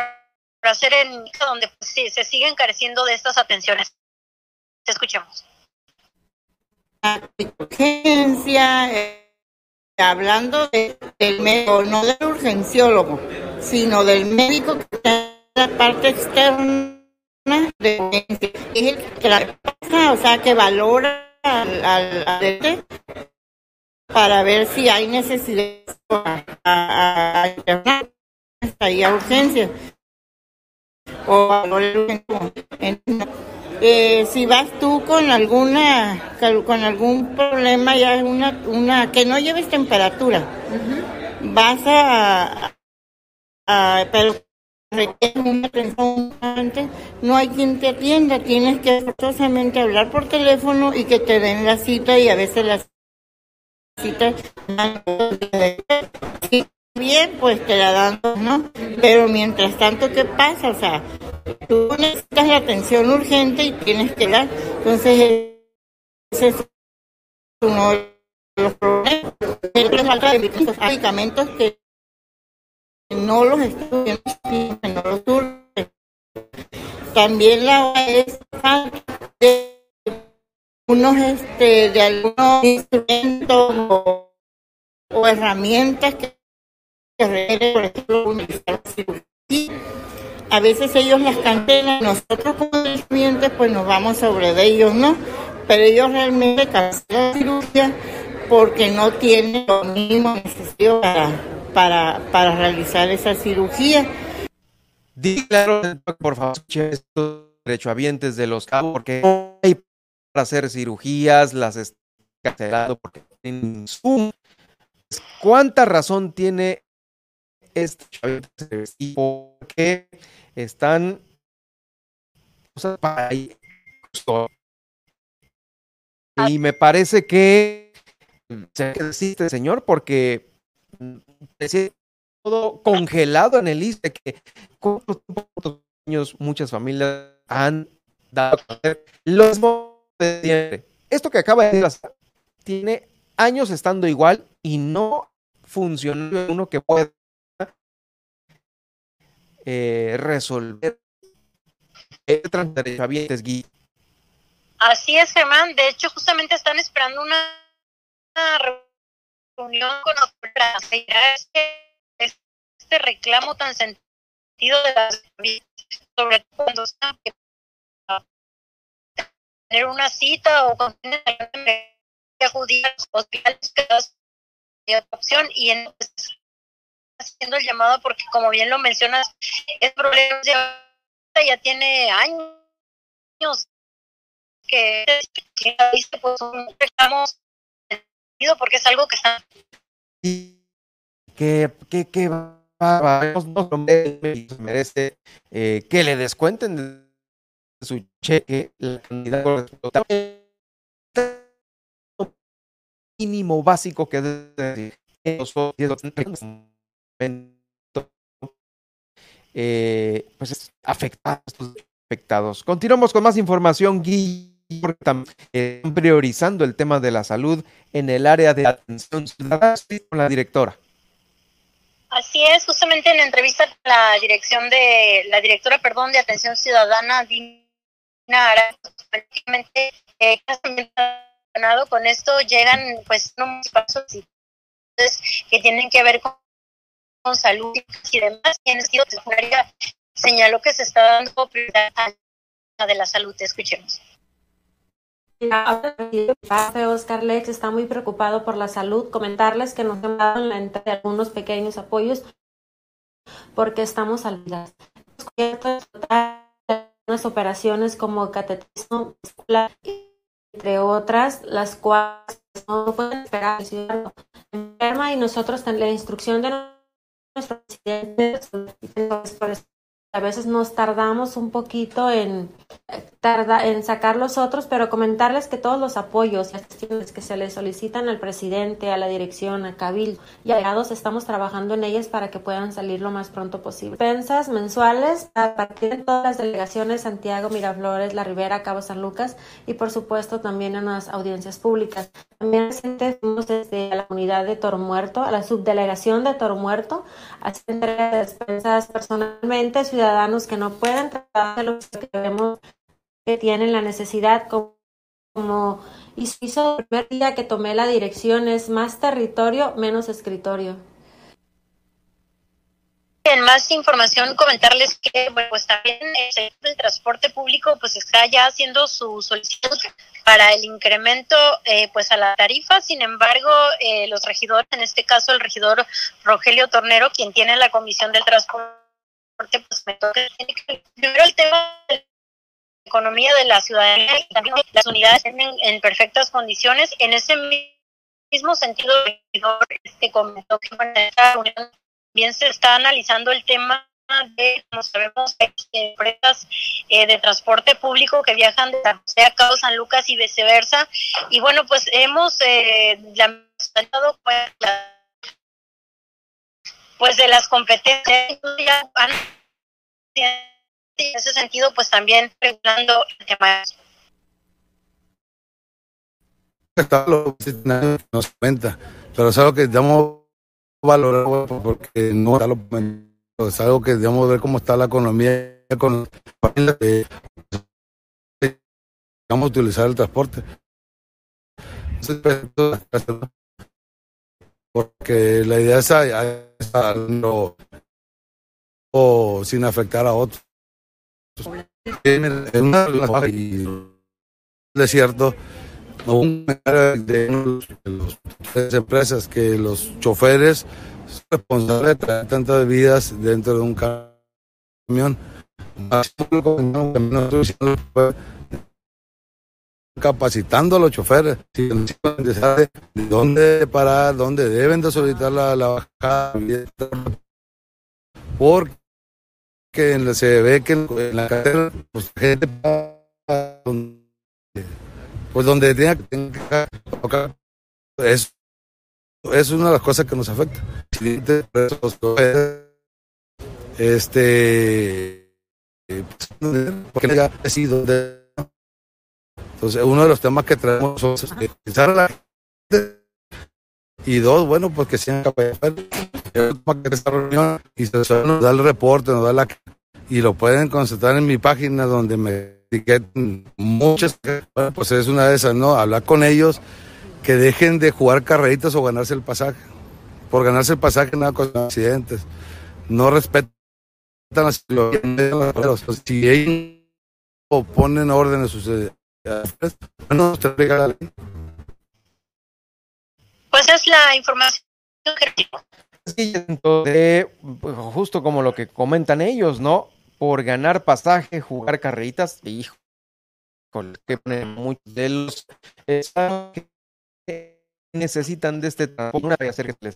hacer en donde pues, se siguen careciendo de estas atenciones. Te escuchamos. Urgencia, eh, hablando del médico, no del urgenciólogo, sino del médico que está en la parte externa de urgencia. Es el que la pasa, o sea, que valora al, al, para ver si hay necesidad a, internar ahí a urgencia o a eh, si vas tú con alguna con algún problema ya una una que no lleves temperatura. Vas a, a pero una atención no hay quien te atienda tienes que forzosamente hablar por teléfono y que te den la cita y a veces las citas bien, pues te la dan, ¿no? Pero mientras tanto, ¿qué pasa? O sea, tú necesitas la atención urgente y tienes que dar. Entonces, ese es uno de los problemas. El falta de medicamentos que no los estudian, no los surgen. también la es de unos este de algunos instrumentos o, o herramientas que, que requieren, por ejemplo, una cirugía a veces ellos las cancelan, nosotros como clientes pues nos vamos sobre de ellos, ¿no? Pero ellos realmente cancelan la cirugía porque no tienen lo mínimo necesario para, para, para realizar esa cirugía. Di claro, por favor, estos derechohabientes de los cabos, porque hay para hacer cirugías, las están cancelando porque tienen ¿Cuánta razón tiene este y por qué están y me parece que se existe señor porque todo congelado en el ISTE que años muchas familias han dado a los esto que acaba de decir tiene años estando igual y no funciona uno que pueda eh, resolver Así es, Germán. De hecho, justamente están esperando una, reunión con para este, reclamo tan sentido de las sobre todo cuando están tener una cita o a los hospitales que opción y en haciendo el llamado porque como bien lo mencionas, es problema ya tiene años que, pues estamos porque es algo que está que que que merece eh, que le descuenten de su cheque la cantidad mínimo básico que debe eh, pues afectados, afectados. Continuamos con más información, Guillermo. Están priorizando el tema de la salud en el área de atención ciudadana con la directora. Así es, justamente en la entrevista la dirección de la directora, perdón, de atención ciudadana, Dina Ara, eh, con esto llegan pues unos pasos que tienen que ver con con salud y demás, y en el sentido señaló que se está dando prioridad a de la salud. Escuchemos. Oscar Lex está muy preocupado por la salud. Comentarles que nos han dado en la entrada algunos pequeños apoyos porque estamos al unas operaciones como cateterismo entre otras, las cuales no pueden esperar enferma y nosotros la instrucción de nuestro presidente, a veces nos tardamos un poquito en, tarda, en sacar los otros, pero comentarles que todos los apoyos y que se le solicitan al presidente, a la dirección, a Cabildo y allegados, estamos trabajando en ellas para que puedan salir lo más pronto posible. Pensas mensuales a partir de todas las delegaciones Santiago, Miraflores, La Ribera, Cabo San Lucas y por supuesto también en las audiencias públicas. También fuimos desde la unidad de Toro Muerto, a la subdelegación de Toro Muerto, haciendo despensas personalmente, ciudadanos que no pueden trabajar los que vemos que tienen la necesidad como, como hizo el primer día que tomé la dirección es más territorio, menos escritorio. En más información, comentarles que bueno, pues también el transporte público pues está ya haciendo su solicitud para el incremento eh, pues a la tarifa. Sin embargo, eh, los regidores, en este caso el regidor Rogelio Tornero, quien tiene la comisión del transporte, pues me toca primero el tema de la economía de la ciudadanía y también las unidades en, en perfectas condiciones. En ese mismo sentido, este, comentó que en esta reunión bien se está analizando el tema de, como sabemos, empresas eh, de transporte público que viajan de San José a Cabo San Lucas y viceversa. Y bueno, pues hemos eh, lamentado pues, pues de las competencias en ese sentido, pues también regulando el tema. Nos cuenta, pero es algo que damos valorar porque no es algo que debemos ver cómo está la economía con vamos a utilizar el transporte. Porque la idea es hacerlo sin afectar a otros. En una desierto, de las empresas que los choferes son responsables de traer tantas vidas dentro de un camión. Capacitando a los choferes, de dónde parar, dónde deben de solicitar la, la bajada, porque se ve que en la carretera pues, gente pues donde tenga que tocar es, es una de las cosas que nos afecta. Este, porque así donde entonces uno de los temas que traemos es a la gente y dos, bueno, pues que sean capaces de esta reunión y se nos da el reporte, nos da la y lo pueden consultar en mi página donde me muchas, pues es una de esas, ¿no? Hablar con ellos que dejen de jugar carreritas o ganarse el pasaje. Por ganarse el pasaje nada con accidentes. No respetan las si ellos ponen orden a sus no Pues es la información que pues, justo como lo que comentan ellos, ¿no? por ganar pasaje, jugar carreritas, hijo, que muchos de los que necesitan de este transporte hacer que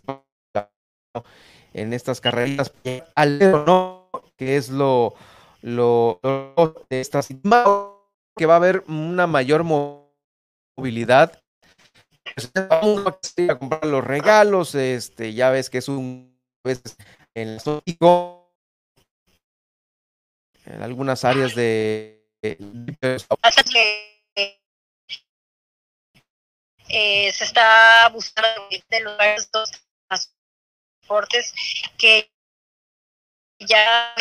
en estas carreras al no que es lo lo, de estas que va a haber una mayor movilidad. A comprar los regalos este ya ves que es un en el en algunas áreas de... Eh, se está buscando de lugares dos transportes que ya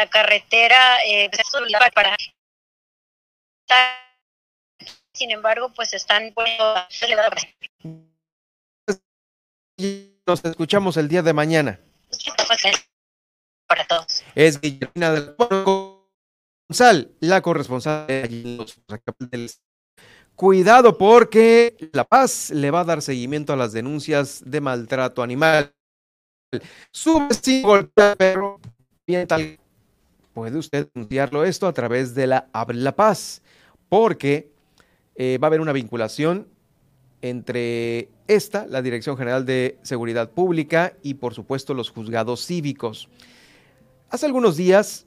la carretera eh, para sin embargo pues están nos escuchamos el día de mañana. Para todos. Es Guillermina del Gonzal, la corresponsal Cuidado porque La Paz le va a dar seguimiento a las denuncias de maltrato animal. Su vecino golpea perro. Bien, tal. Puede usted denunciarlo esto a través de la Habla Paz, porque eh, va a haber una vinculación entre esta, la Dirección General de Seguridad Pública y por supuesto los juzgados cívicos. Hace algunos días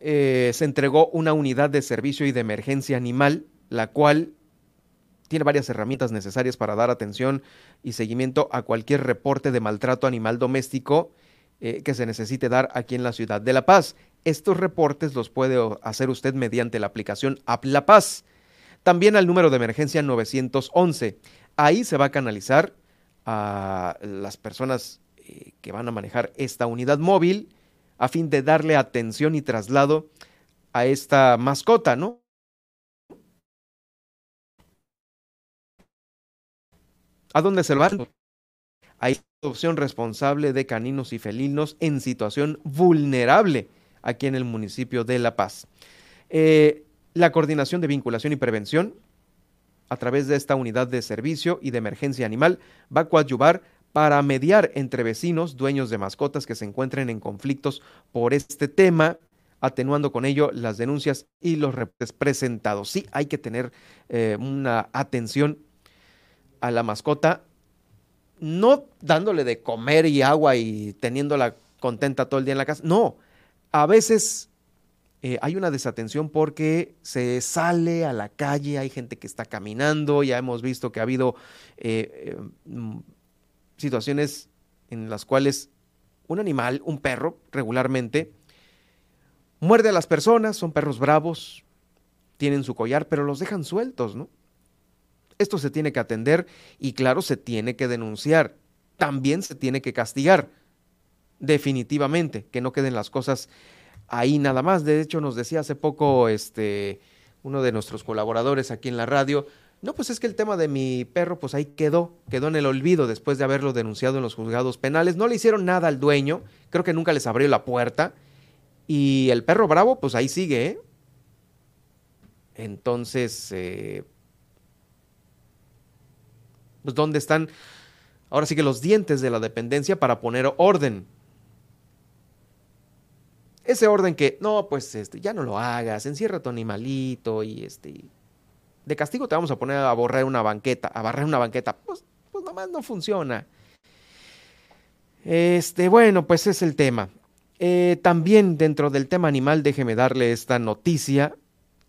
eh, se entregó una unidad de servicio y de emergencia animal, la cual tiene varias herramientas necesarias para dar atención y seguimiento a cualquier reporte de maltrato animal doméstico eh, que se necesite dar aquí en la ciudad de La Paz. Estos reportes los puede hacer usted mediante la aplicación App La Paz también al número de emergencia 911. Ahí se va a canalizar a las personas eh, que van a manejar esta unidad móvil a fin de darle atención y traslado a esta mascota, ¿no? ¿A dónde se lo van? Hay opción responsable de caninos y felinos en situación vulnerable aquí en el municipio de La Paz. Eh, la coordinación de vinculación y prevención, a través de esta unidad de servicio y de emergencia animal, va a coadyuvar para mediar entre vecinos, dueños de mascotas que se encuentren en conflictos por este tema, atenuando con ello las denuncias y los reportes presentados. Sí, hay que tener eh, una atención a la mascota, no dándole de comer y agua y teniéndola contenta todo el día en la casa, no, a veces eh, hay una desatención porque se sale a la calle, hay gente que está caminando, ya hemos visto que ha habido eh, eh, mm, situaciones en las cuales un animal, un perro, regularmente, muerde a las personas, son perros bravos, tienen su collar, pero los dejan sueltos, ¿no? Esto se tiene que atender y claro, se tiene que denunciar, también se tiene que castigar, definitivamente, que no queden las cosas ahí nada más. De hecho, nos decía hace poco este uno de nuestros colaboradores aquí en la radio, no, pues es que el tema de mi perro, pues ahí quedó, quedó en el olvido después de haberlo denunciado en los juzgados penales. No le hicieron nada al dueño, creo que nunca les abrió la puerta. Y el perro bravo, pues ahí sigue, ¿eh? Entonces, eh, pues ¿dónde están ahora sí que los dientes de la dependencia para poner orden? Ese orden que, no, pues este, ya no lo hagas, encierra a tu animalito y este, de castigo te vamos a poner a borrar una banqueta, a barrer una banqueta, pues, pues nomás no funciona. Este, bueno, pues es el tema. Eh, también dentro del tema animal, déjeme darle esta noticia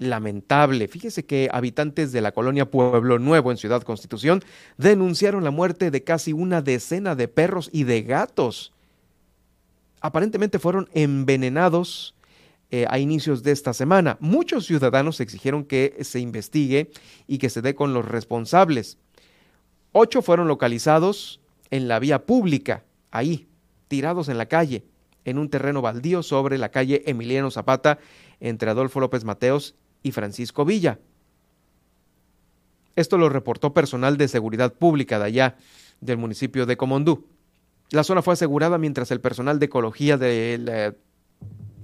lamentable. Fíjese que habitantes de la colonia Pueblo Nuevo en Ciudad Constitución denunciaron la muerte de casi una decena de perros y de gatos. Aparentemente fueron envenenados eh, a inicios de esta semana. Muchos ciudadanos exigieron que se investigue y que se dé con los responsables. Ocho fueron localizados en la vía pública, ahí, tirados en la calle, en un terreno baldío sobre la calle Emiliano Zapata, entre Adolfo López Mateos y Francisco Villa. Esto lo reportó personal de seguridad pública de allá, del municipio de Comondú. La zona fue asegurada mientras el personal de ecología del,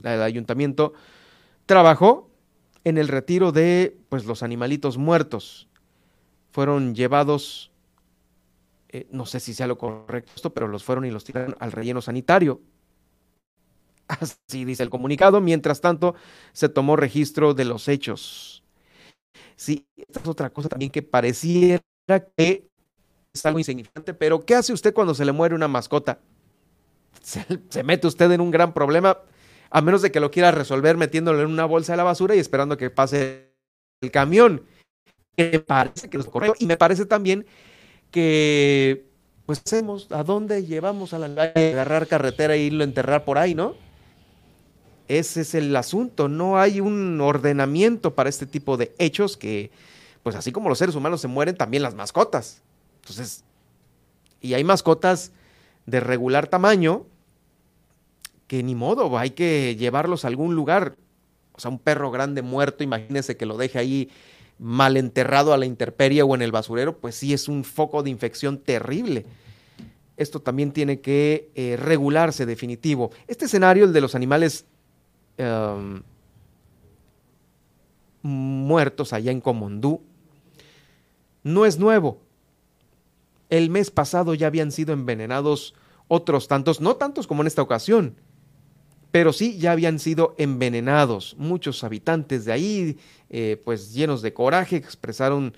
ayuntamiento trabajó en el retiro de pues, los animalitos muertos. Fueron llevados, eh, no sé si sea lo correcto, pero los fueron y los tiraron al relleno sanitario. Así dice el comunicado. Mientras tanto, se tomó registro de los hechos. Sí, esta es otra cosa también que pareciera que es algo insignificante, pero ¿qué hace usted cuando se le muere una mascota? Se, mete usted en un gran problema, a menos de que lo quiera resolver metiéndolo en una bolsa de la basura y esperando que pase el camión. Me parece que es correcto. Y me parece también que, pues, hacemos, ¿a dónde llevamos a la agarrar carretera e irlo a enterrar por ahí, no? Ese es el asunto, no hay un ordenamiento para este tipo de hechos que, pues así como los seres humanos se mueren, también las mascotas. Entonces, y hay mascotas de regular tamaño que ni modo, hay que llevarlos a algún lugar. O sea, un perro grande muerto, imagínese que lo deje ahí mal enterrado a la intemperie o en el basurero, pues sí es un foco de infección terrible. Esto también tiene que eh, regularse definitivo. Este escenario, el de los animales Em, muertos allá en Comondú, no es nuevo. El mes pasado ya habían sido envenenados otros tantos, no tantos como en esta ocasión, pero sí ya habían sido envenenados. Muchos habitantes de ahí, eh, pues llenos de coraje, expresaron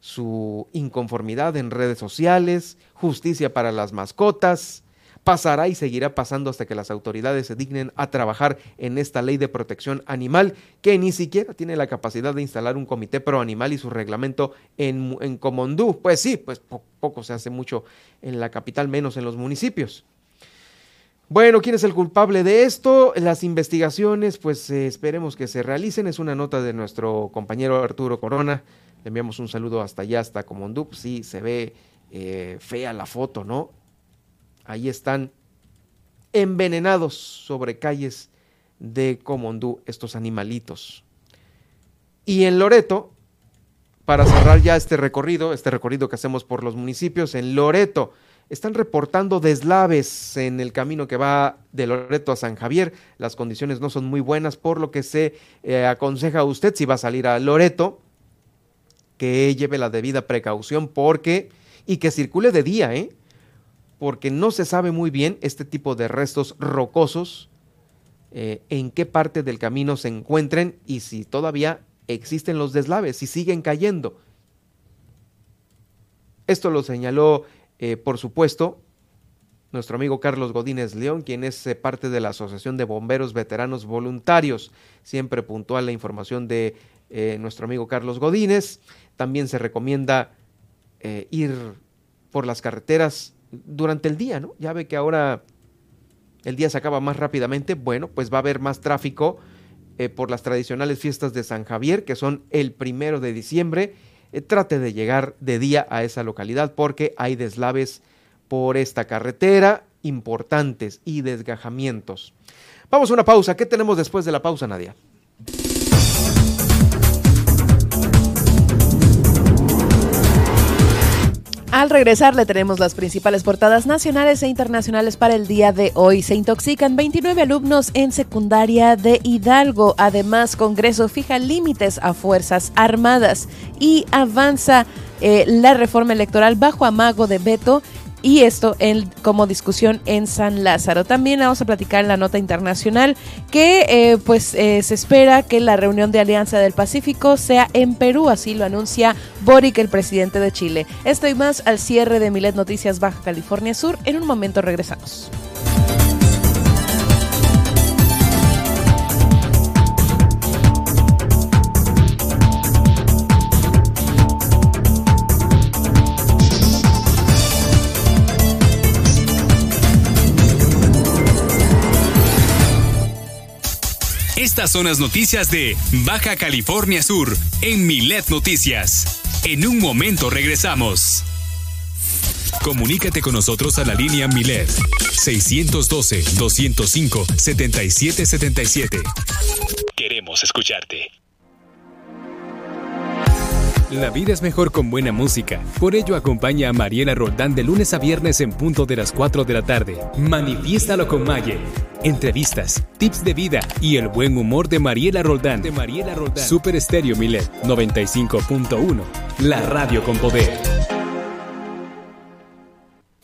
su inconformidad en redes sociales, justicia para las mascotas, pasará y seguirá pasando hasta que las autoridades se dignen a trabajar en esta ley de protección animal que ni siquiera tiene la capacidad de instalar un comité pro animal y su reglamento en, en Comondú. Pues sí, pues poco se hace mucho en la capital, menos en los municipios. Bueno, ¿quién es el culpable de esto? Las investigaciones, pues eh, esperemos que se realicen. Es una nota de nuestro compañero Arturo Corona. Le enviamos un saludo hasta allá, hasta Comondú. Pues sí, se ve eh, fea la foto, ¿no? Ahí están envenenados sobre calles de Comondú estos animalitos. Y en Loreto, para cerrar ya este recorrido, este recorrido que hacemos por los municipios, en Loreto están reportando deslaves en el camino que va de Loreto a San Javier. Las condiciones no son muy buenas, por lo que se eh, aconseja a usted si va a salir a Loreto que lleve la debida precaución porque y que circule de día, ¿eh? Porque no se sabe muy bien este tipo de restos rocosos, eh, en qué parte del camino se encuentren y si todavía existen los deslaves, si siguen cayendo. Esto lo señaló, eh, por supuesto, nuestro amigo Carlos Godínez León, quien es eh, parte de la Asociación de Bomberos Veteranos Voluntarios. Siempre puntual la información de nuestro amigo Carlos Godínez. También se recomienda ir por las carreteras durante el día, ¿no? Ya ve que ahora el día se acaba más rápidamente, bueno, pues va a haber más tráfico eh, por las tradicionales fiestas de San Javier, que son el primero de diciembre. Eh, trate de llegar de día a esa localidad porque hay deslaves por esta carretera importantes y desgajamientos. Vamos a una pausa. ¿Qué tenemos después de la pausa, Nadia? Al regresar le tenemos las principales portadas nacionales e internacionales para el día de hoy. Se intoxican 29 alumnos en secundaria de Hidalgo. Además, Congreso fija límites a Fuerzas Armadas y avanza eh, la reforma electoral bajo amago de veto y esto en, como discusión en San Lázaro. También vamos a platicar en la nota internacional que eh, pues eh, se espera que la reunión de Alianza del Pacífico sea en Perú, así lo anuncia Boric, el presidente de Chile. Esto y más al cierre de Milet Noticias Baja California Sur. En un momento regresamos. Estas son las noticias de Baja California Sur en Milet Noticias. En un momento regresamos. Comunícate con nosotros a la línea Milet 612-205-7777. Queremos escucharte. La vida es mejor con buena música. Por ello acompaña a Mariela Roldán de lunes a viernes en punto de las 4 de la tarde. Manifiéstalo con Maye. Entrevistas, tips de vida y el buen humor de Mariela Roldán. De Mariela Roldán. Super Estéreo Milet 95.1. La radio con poder.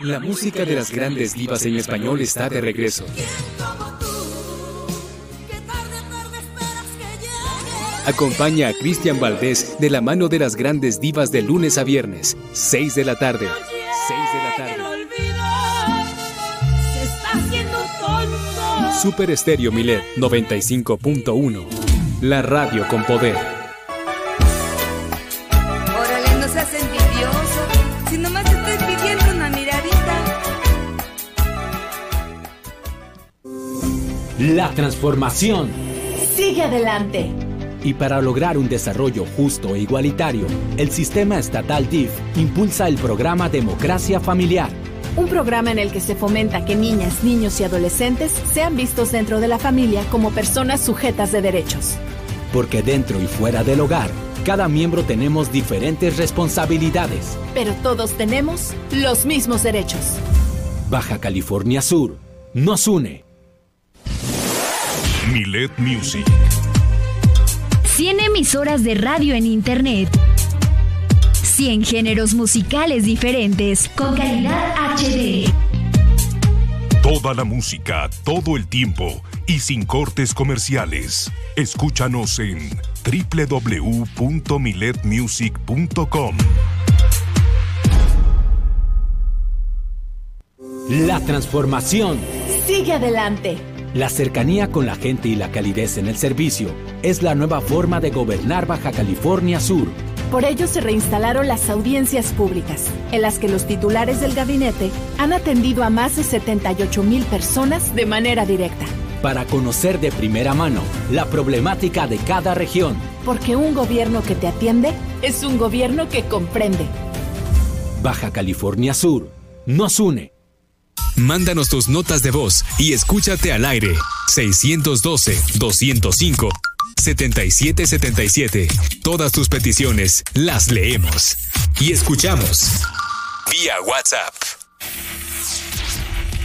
La música de las grandes divas en español está de regreso. Acompaña a Cristian Valdés de la mano de las grandes divas de lunes a viernes, 6 de la tarde. 6 de la tarde. Super Estéreo Milet 95.1. La radio con poder. La transformación. Sigue adelante. Y para lograr un desarrollo justo e igualitario, el sistema estatal DIF impulsa el programa Democracia Familiar. Un programa en el que se fomenta que niñas, niños y adolescentes sean vistos dentro de la familia como personas sujetas de derechos. Porque dentro y fuera del hogar, cada miembro tenemos diferentes responsabilidades. Pero todos tenemos los mismos derechos. Baja California Sur nos une. Milet Music. 100 emisoras de radio en Internet. 100 géneros musicales diferentes con calidad HD. Toda la música, todo el tiempo y sin cortes comerciales. Escúchanos en www.miletmusic.com. La transformación. Sigue adelante. La cercanía con la gente y la calidez en el servicio es la nueva forma de gobernar Baja California Sur. Por ello se reinstalaron las audiencias públicas, en las que los titulares del gabinete han atendido a más de 78 mil personas de manera directa. Para conocer de primera mano la problemática de cada región. Porque un gobierno que te atiende es un gobierno que comprende. Baja California Sur nos une. Mándanos tus notas de voz y escúchate al aire. 612-205-7777. Todas tus peticiones las leemos y escuchamos. Vía WhatsApp.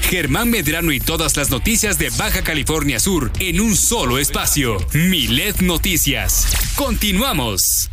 Germán Medrano y todas las noticias de Baja California Sur en un solo espacio. Milet Noticias. Continuamos.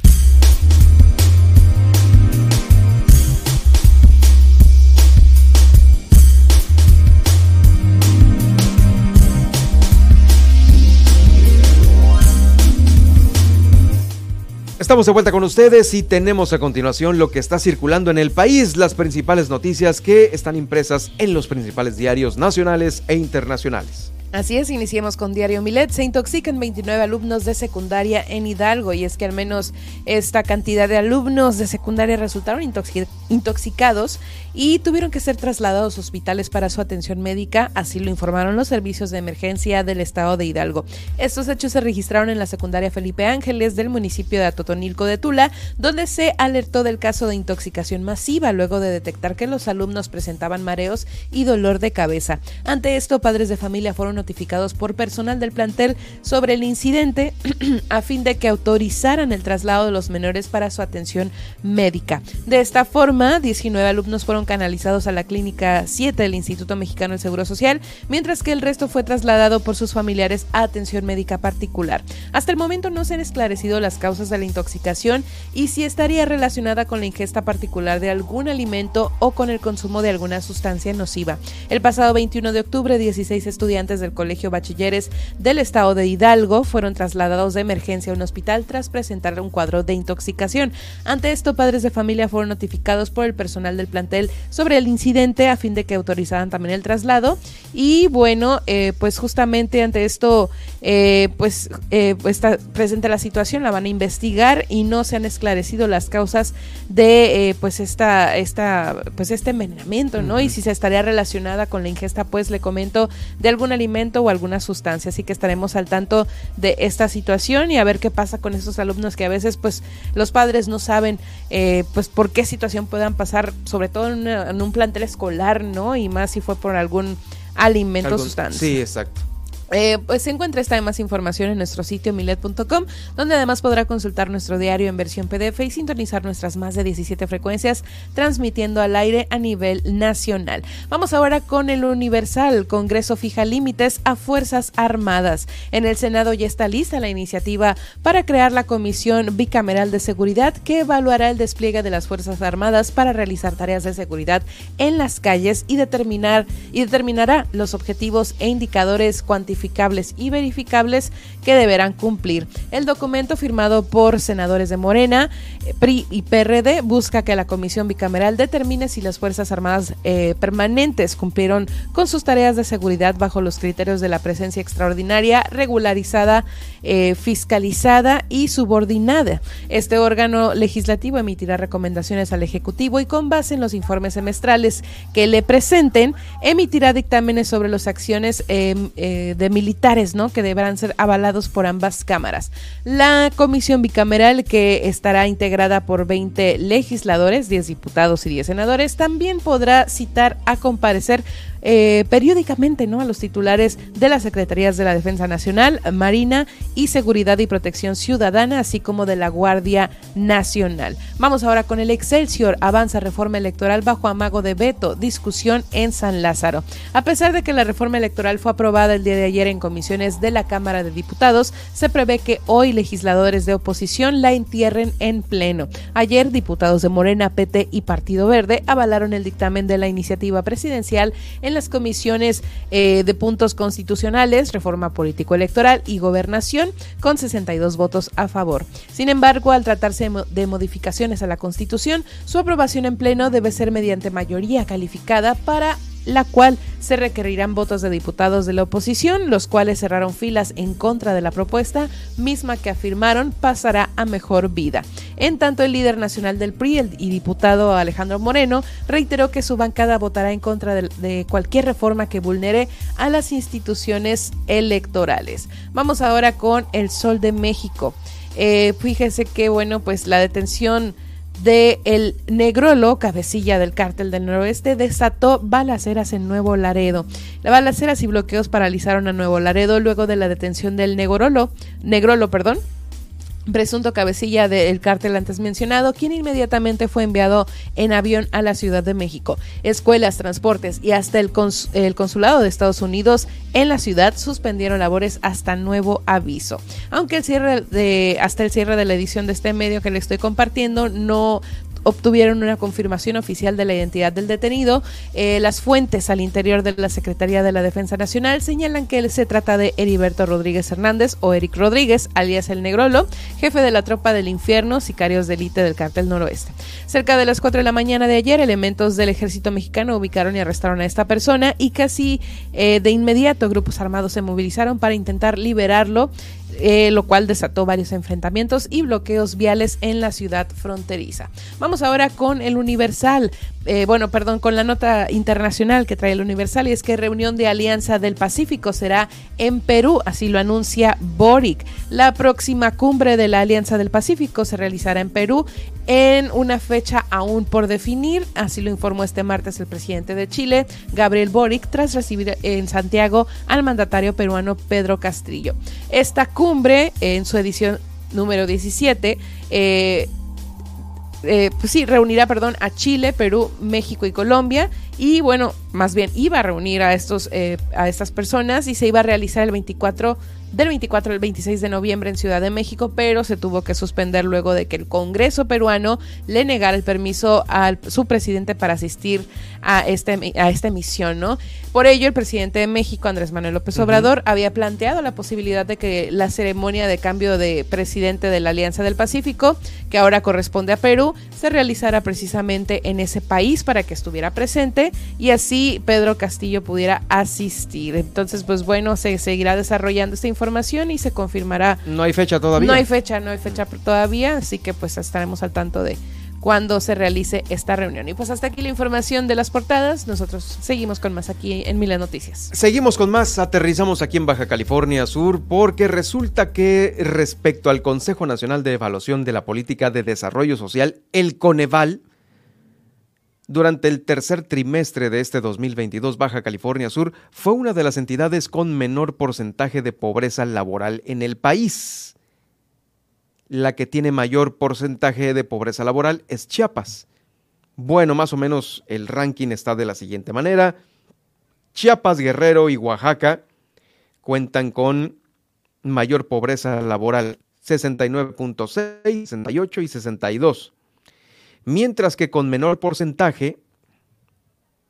Estamos de vuelta con ustedes y tenemos a continuación lo que está circulando en el país, las principales noticias que están impresas en los principales diarios nacionales e internacionales. Así es, iniciemos con Diario Milet. Se intoxican 29 alumnos de secundaria en Hidalgo y es que al menos esta cantidad de alumnos de secundaria resultaron intoxicados y tuvieron que ser trasladados a hospitales para su atención médica, así lo informaron los servicios de emergencia del estado de Hidalgo. Estos hechos se registraron en la secundaria Felipe Ángeles del municipio de Atotonilco de Tula, donde se alertó del caso de intoxicación masiva luego de detectar que los alumnos presentaban mareos y dolor de cabeza. Ante esto, padres de familia fueron notificados por personal del plantel sobre el incidente a fin de que autorizaran el traslado de los menores para su atención médica. De esta forma, 19 alumnos fueron canalizados a la Clínica 7 del Instituto Mexicano del Seguro Social, mientras que el resto fue trasladado por sus familiares a atención médica particular. Hasta el momento no se han esclarecido las causas de la intoxicación y si estaría relacionada con la ingesta particular de algún alimento o con el consumo de alguna sustancia nociva. El pasado 21 de octubre, 16 estudiantes del Colegio Bachilleres del Estado de Hidalgo fueron trasladados de emergencia a un hospital tras presentar un cuadro de intoxicación. Ante esto, padres de familia fueron notificados por el personal del plantel sobre el incidente a fin de que autorizaran también el traslado. Y bueno, eh, pues justamente ante esto, eh, pues eh, está presente la situación, la van a investigar y no se han esclarecido las causas de pues esta, esta, pues este envenenamiento, ¿no? Y si se estaría relacionada con la ingesta, pues le comento, de algún alimento o alguna sustancia. Así que estaremos al tanto de esta situación y a ver qué pasa con esos alumnos que a veces pues los padres no saben eh, pues por qué situación puedan pasar, sobre todo en, un plantel escolar, ¿no? Y más si fue por algún alimento o sustancia. Sí, exacto. Eh, pues se encuentra esta más información en nuestro sitio milet.com, donde además podrá consultar nuestro diario en versión PDF y sintonizar nuestras más de 17 frecuencias transmitiendo al aire a nivel nacional. Vamos ahora con el Universal. Congreso fija límites a Fuerzas Armadas. En el Senado ya está lista la iniciativa para crear la Comisión Bicameral de Seguridad que evaluará el despliegue de las Fuerzas Armadas para realizar tareas de seguridad en las calles y determinar y determinará los objetivos e indicadores y verificables que deberán cumplir. El documento firmado por senadores de Morena, eh, PRI y PRD busca que la Comisión Bicameral determine si las Fuerzas Armadas eh, permanentes cumplieron con sus tareas de seguridad bajo los criterios de la presencia extraordinaria, regularizada, eh, fiscalizada y subordinada. Este órgano legislativo emitirá recomendaciones al Ejecutivo y con base en los informes semestrales que le presenten, emitirá dictámenes sobre las acciones de militares, ¿no? Que deberán ser avalados por ambas cámaras. La comisión bicameral, que estará integrada por 20 legisladores, 10 diputados y 10 senadores, también podrá citar a comparecer eh, periódicamente ¿no? a los titulares de las Secretarías de la Defensa Nacional, Marina y Seguridad y Protección Ciudadana, así como de la Guardia Nacional. Vamos ahora con el Excelsior. Avanza reforma electoral bajo amago de veto. Discusión en San Lázaro. A pesar de que la reforma electoral fue aprobada el día de ayer en comisiones de la Cámara de Diputados, se prevé que hoy legisladores de oposición la entierren en pleno. Ayer, diputados de Morena, PT y Partido Verde avalaron el dictamen de la iniciativa presidencial en las comisiones eh, de puntos constitucionales, reforma político-electoral y gobernación, con 62 votos a favor. Sin embargo, al tratarse de modificaciones a la Constitución, su aprobación en pleno debe ser mediante mayoría calificada para la cual se requerirán votos de diputados de la oposición, los cuales cerraron filas en contra de la propuesta, misma que afirmaron pasará a mejor vida. En tanto, el líder nacional del PRI y diputado Alejandro Moreno reiteró que su bancada votará en contra de, cualquier reforma que vulnere a las instituciones electorales. Vamos ahora con el Sol de México. Eh, fíjese que, bueno, pues la detención de el Negrolo, cabecilla del cártel del noroeste, desató balaceras en Nuevo Laredo. Las balaceras y bloqueos paralizaron a Nuevo Laredo luego de la detención del Negrolo, Negrolo, perdón, presunto cabecilla del cártel antes mencionado, quien inmediatamente fue enviado en avión a la Ciudad de México. Escuelas, transportes y hasta el, el, consulado de Estados Unidos en la ciudad suspendieron labores hasta nuevo aviso. Aunque el cierre de, hasta el cierre de la edición de este medio que le estoy compartiendo no obtuvieron una confirmación oficial de la identidad del detenido. Eh, las fuentes al interior de la Secretaría de la Defensa Nacional señalan que se trata de Heriberto Rodríguez Hernández o Eric Rodríguez, alias el Negrolo, jefe de la tropa del infierno, sicarios de élite del cartel noroeste. Cerca de las 4 de la mañana de ayer, elementos del ejército mexicano ubicaron y arrestaron a esta persona y casi eh, de inmediato grupos armados se movilizaron para intentar liberarlo eh, lo cual desató varios enfrentamientos y bloqueos viales en la ciudad fronteriza. Vamos ahora con el Universal, eh, bueno, perdón, con la nota internacional que trae el Universal y es que reunión de Alianza del Pacífico será en Perú, así lo anuncia Boric. La próxima cumbre de la Alianza del Pacífico se realizará en Perú en una fecha aún por definir, así lo informó este martes el presidente de Chile, Gabriel Boric, tras recibir en Santiago al mandatario peruano Pedro Castrillo. Esta cumbre, en su edición número 17, eh, eh, pues sí, reunirá, perdón, a Chile, Perú, México y Colombia. Y bueno, más bien iba a reunir a estos, eh, a estas personas y se iba a realizar el 24 del 24 al 26 de noviembre en Ciudad de México, pero se tuvo que suspender luego de que el Congreso peruano le negara el permiso a su presidente para asistir a, este, a esta emisión, ¿no? Por ello, el presidente de México, Andrés Manuel López Obrador, había planteado la posibilidad de que la ceremonia de cambio de presidente de la Alianza del Pacífico, que ahora corresponde a Perú, se realizara precisamente en ese país para que estuviera presente y así Pedro Castillo pudiera asistir. Entonces, pues bueno, se seguirá desarrollando esta información y se confirmará. No hay fecha todavía. No hay fecha, no hay fecha todavía, así que pues estaremos al tanto de cuando se realice esta reunión. Y pues hasta aquí la información de las portadas. Nosotros seguimos con más aquí en Miles Noticias. Seguimos con más. Aterrizamos aquí en Baja California Sur porque resulta que respecto al Consejo Nacional de Evaluación de la Política de Desarrollo Social, el Coneval, durante el tercer trimestre de este 2022, Baja California Sur fue una de las entidades con menor porcentaje de pobreza laboral en el país la que tiene mayor porcentaje de pobreza laboral es Chiapas. Bueno, más o menos el ranking está de la siguiente manera. Chiapas, Guerrero y Oaxaca cuentan con mayor pobreza laboral, 69.6, 68 y 62. Mientras que con menor porcentaje,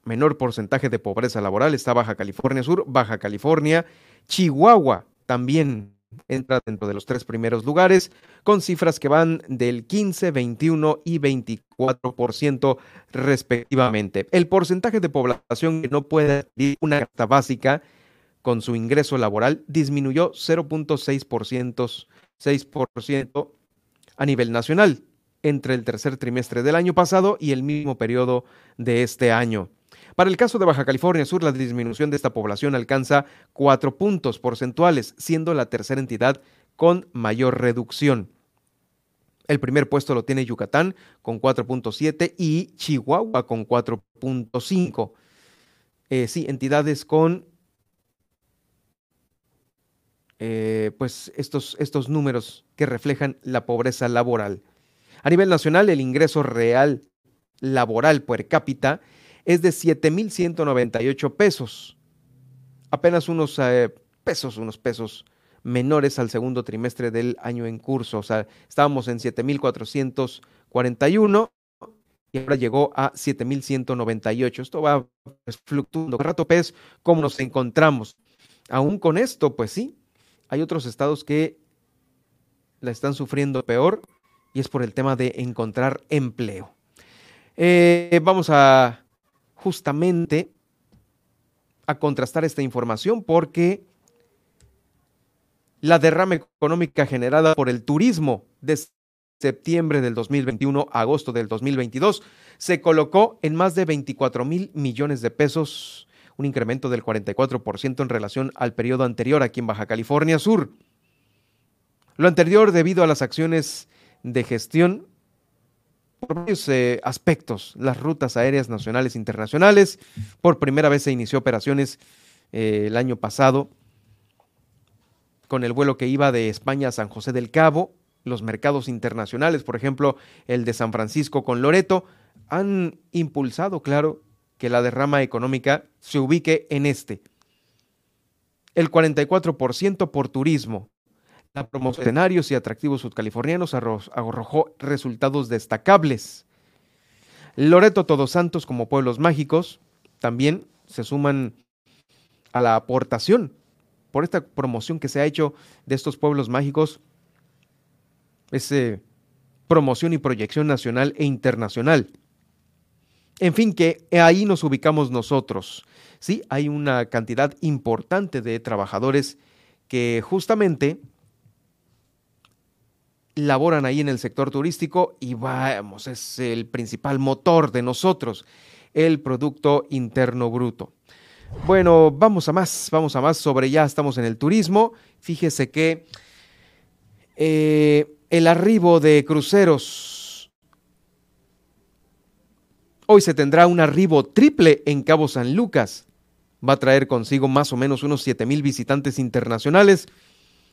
menor porcentaje de pobreza laboral está Baja California Sur, Baja California, Chihuahua también entra dentro de los tres primeros lugares, con cifras que van del 15, 21 y 24% respectivamente. El porcentaje de población que no puede adquirir una carta básica con su ingreso laboral disminuyó 0.6% 6% a nivel nacional entre el tercer trimestre del año pasado y el mismo periodo de este año. Para el caso de Baja California Sur, la disminución de esta población alcanza cuatro puntos porcentuales, siendo la tercera entidad con mayor reducción. El primer puesto lo tiene Yucatán con 4.7 y Chihuahua con 4.5. Eh, sí, entidades con eh, pues estos, estos números que reflejan la pobreza laboral. A nivel nacional, el ingreso real laboral per cápita es de 7.198 pesos. Apenas unos eh, pesos, unos pesos menores al segundo trimestre del año en curso. O sea, estábamos en 7.441 y ahora llegó a 7.198. Esto va pues, fluctuando. Rato pez, ¿cómo nos encontramos? Aún con esto, pues sí, hay otros estados que la están sufriendo peor y es por el tema de encontrar empleo. Eh, vamos a justamente a contrastar esta información porque la derrama económica generada por el turismo de septiembre del 2021 a agosto del 2022 se colocó en más de 24 mil millones de pesos, un incremento del 44% en relación al periodo anterior aquí en Baja California Sur. Lo anterior debido a las acciones de gestión por varios eh, aspectos, las rutas aéreas nacionales e internacionales. Por primera vez se inició operaciones eh, el año pasado con el vuelo que iba de España a San José del Cabo. Los mercados internacionales, por ejemplo, el de San Francisco con Loreto, han impulsado, claro, que la derrama económica se ubique en este. El 44% por turismo, la promoción escenarios y atractivos sudcalifornianos arrojó resultados destacables. Loreto Todos Santos como pueblos mágicos también se suman a la aportación por esta promoción que se ha hecho de estos pueblos mágicos. Es promoción y proyección nacional e internacional. En fin, que ahí nos ubicamos nosotros. Sí, hay una cantidad importante de trabajadores que justamente laboran ahí en el sector turístico y vamos, es el principal motor de nosotros, el Producto Interno Bruto. Bueno, vamos a más, vamos a más sobre ya estamos en el turismo. Fíjese que eh, el arribo de cruceros. Hoy se tendrá un arribo triple en Cabo San Lucas. Va a traer consigo más o menos unos 7 mil visitantes internacionales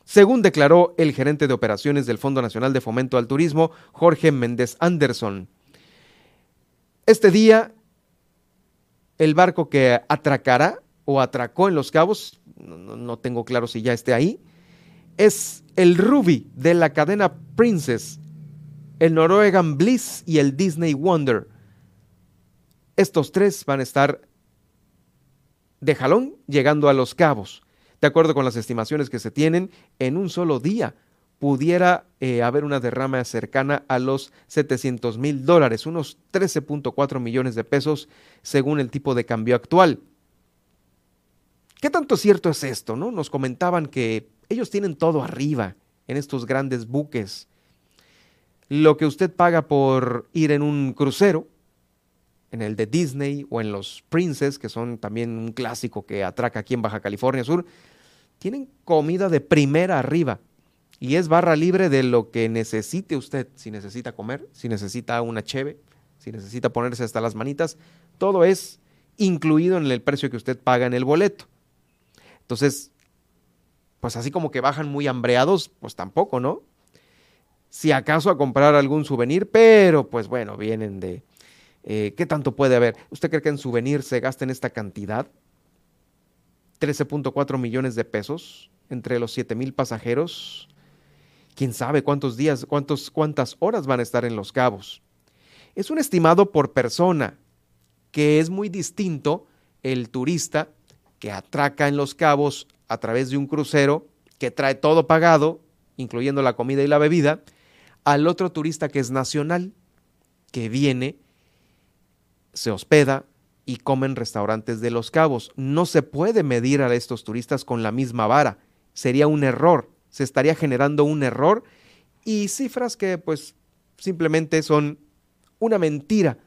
según declaró el gerente de operaciones del Fondo Nacional de Fomento al Turismo, Jorge Méndez Anderson. Este día, el barco que atracará o atracó en Los Cabos, no, tengo claro si ya esté ahí, es el Ruby de la cadena Princess, el Norwegian Bliss y el Disney Wonder. Estos tres van a estar de jalón llegando a Los Cabos. De acuerdo con las estimaciones que se tienen, en un solo día pudiera eh, haber una derrama cercana a los 700 mil dólares, unos 13.4 millones de pesos según el tipo de cambio actual. ¿Qué tanto cierto es esto? No? Nos comentaban que ellos tienen todo arriba en estos grandes buques. Lo que usted paga por ir en un crucero, en el de Disney o en los Princess, que son también un clásico que atraca aquí en Baja California Sur, tienen comida de primera arriba y es barra libre de lo que necesite usted, si necesita comer, si necesita una cheve, si necesita ponerse hasta las manitas, todo es incluido en el precio que usted paga en el boleto. Entonces, pues así como que bajan muy hambreados, pues tampoco, ¿no? Si acaso a comprar algún souvenir, pero pues bueno, vienen de... Eh, ¿Qué tanto puede haber? ¿Usted cree que en souvenir se gasten esta cantidad? 13.4 millones de pesos entre los 7 mil pasajeros. Quién sabe cuántos días, cuántos, cuántas horas van a estar en Los Cabos. Es un estimado por persona, que es muy distinto el turista que atraca en Los Cabos a través de un crucero que trae todo pagado, incluyendo la comida y la bebida, al otro turista que es nacional, que viene, se hospeda, y comen restaurantes de Los Cabos. No se puede medir a estos turistas con la misma vara. Sería un error. Se estaría generando un error y cifras que pues simplemente son una mentira.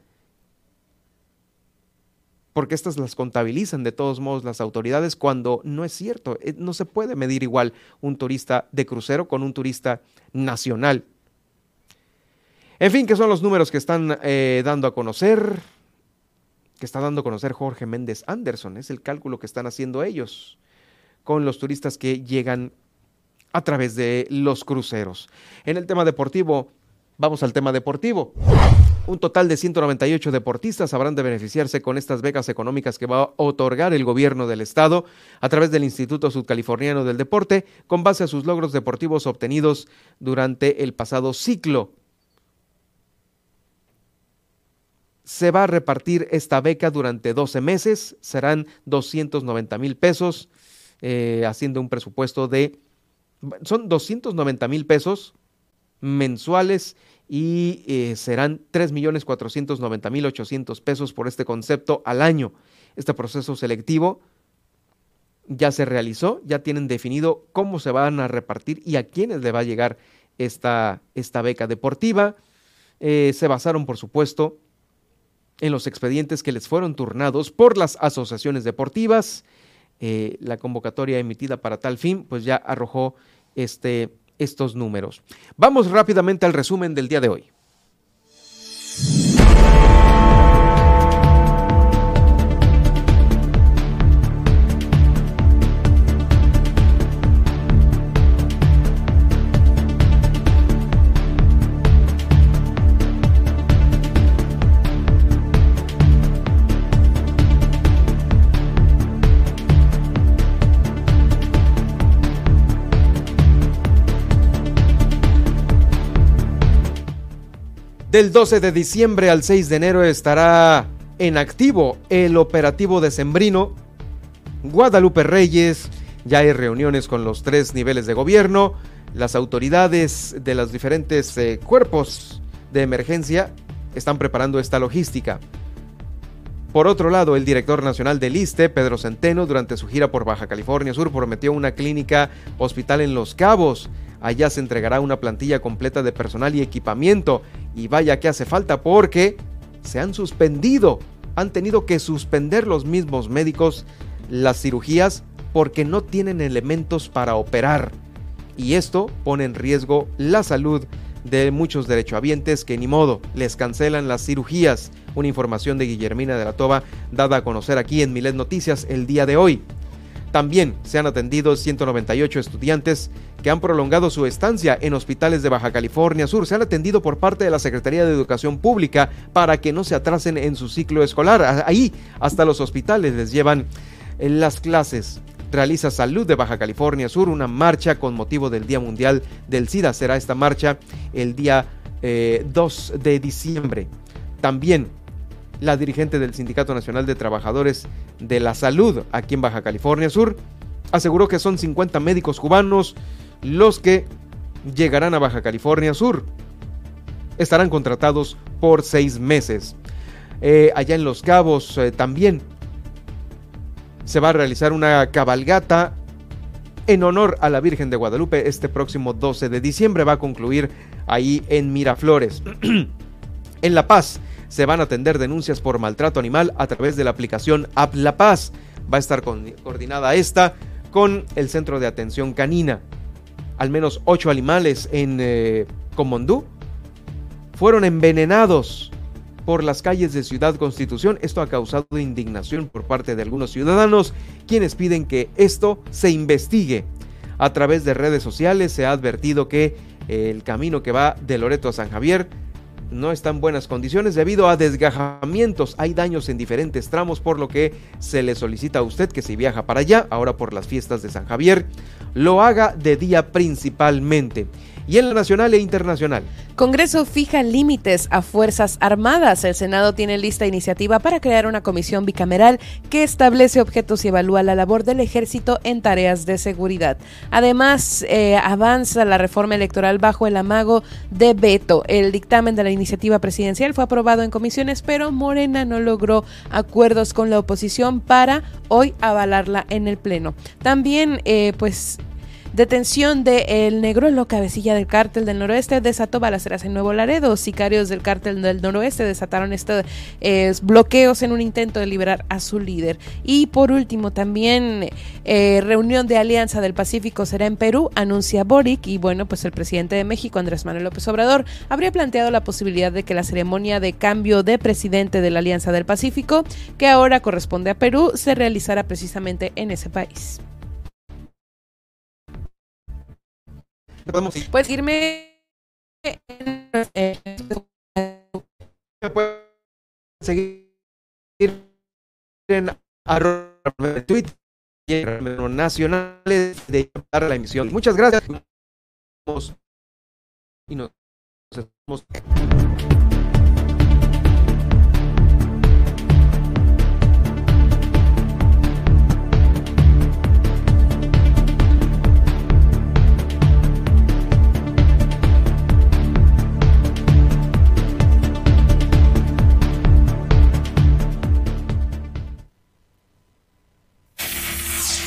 Porque estas las contabilizan de todos modos las autoridades cuando no es cierto. Eh, no se puede medir igual un turista de crucero con un turista nacional. En fin, que son los números que están eh, dando a conocer que está dando a conocer Jorge Méndez Anderson. Es el cálculo que están haciendo ellos con los turistas que llegan a través de los cruceros. En el tema deportivo, vamos al tema deportivo. Un total de 198 deportistas habrán de beneficiarse con estas becas económicas que va a otorgar el gobierno del estado a través del Instituto Sudcaliforniano del Deporte con base a sus logros deportivos obtenidos durante el pasado ciclo se va a repartir esta beca durante 12 meses, serán 290 mil pesos, eh, haciendo un presupuesto de, son 290 mil pesos mensuales y eh, serán 3 millones 490 mil 800 pesos por este concepto al año. Este proceso selectivo ya se realizó, ya tienen definido cómo se van a repartir y a quiénes le va a llegar esta, esta beca deportiva. Eh, se basaron, por supuesto, en los expedientes que les fueron turnados por las asociaciones deportivas. Eh, la convocatoria emitida para tal fin, pues ya arrojó este, estos números. Vamos rápidamente al resumen del día de hoy. Del 12 de diciembre al 6 de enero estará en activo el operativo de Sembrino. Guadalupe Reyes, ya hay reuniones con los tres niveles de gobierno, las autoridades de los diferentes eh, cuerpos de emergencia están preparando esta logística. Por otro lado, el director nacional del ISTE, Pedro Centeno, durante su gira por Baja California Sur, prometió una clínica hospital en Los Cabos. Allá se entregará una plantilla completa de personal y equipamiento. Y vaya que hace falta porque se han suspendido, han tenido que suspender los mismos médicos las cirugías porque no tienen elementos para operar. Y esto pone en riesgo la salud de muchos derechohabientes que ni modo les cancelan las cirugías. Una información de Guillermina de la Toba dada a conocer aquí en Milet Noticias el día de hoy. También se han atendido 198 estudiantes que han prolongado su estancia en hospitales de Baja California Sur. Se han atendido por parte de la Secretaría de Educación Pública para que no se atrasen en su ciclo escolar. Ahí hasta los hospitales les llevan eh, las clases realiza Salud de Baja California Sur una marcha con motivo del Día Mundial del SIDA. Será esta marcha el día 2 eh, de diciembre. También la dirigente del Sindicato Nacional de Trabajadores de la Salud aquí en Baja California Sur aseguró que son 50 médicos cubanos los que llegarán a Baja California Sur. Estarán contratados por seis meses. Eh, allá en Los Cabos eh, también se va a realizar una cabalgata en honor a la Virgen de Guadalupe este próximo 12 de diciembre. Va a concluir ahí en Miraflores. en La Paz se van a atender denuncias por maltrato animal a través de la aplicación App La Paz. Va a estar coordinada esta con el Centro de Atención Canina. Al menos ocho animales en eh, Comondú fueron envenenados por las calles de Ciudad Constitución. Esto ha causado indignación por parte de algunos ciudadanos, quienes piden que esto se investigue. A través de redes sociales se ha advertido que el camino que va de Loreto a San Javier no está en buenas condiciones debido a desgajamientos. Hay daños en diferentes tramos, por lo que se le solicita a usted que si viaja para allá, ahora por las fiestas de San Javier, lo haga de día principalmente y en la nacional e internacional. Congreso fija límites a Fuerzas Armadas. El Senado tiene lista iniciativa para crear una comisión bicameral que establece objetos y evalúa la labor del ejército en tareas de seguridad. Además, eh, avanza la reforma electoral bajo el amago de veto. El dictamen de la iniciativa presidencial fue aprobado en comisiones, pero Morena no logró acuerdos con la oposición para hoy avalarla en el Pleno. También, eh, pues, Detención de El Negrolo, cabecilla del cártel del noroeste, desató balaceras en Nuevo Laredo. Sicarios del cártel del noroeste desataron estos eh, bloqueos en un intento de liberar a su líder. Y por último, también eh, reunión de Alianza del Pacífico será en Perú, anuncia Boric. Y bueno, pues el presidente de México, Andrés Manuel López Obrador, habría planteado la posibilidad de que la ceremonia de cambio de presidente de la Alianza del Pacífico, que ahora corresponde a Perú, se realizara precisamente en ese país. Puedes irme en, seguir en arroba tweet nacionales de la emisión. Muchas gracias. Y nos vemos.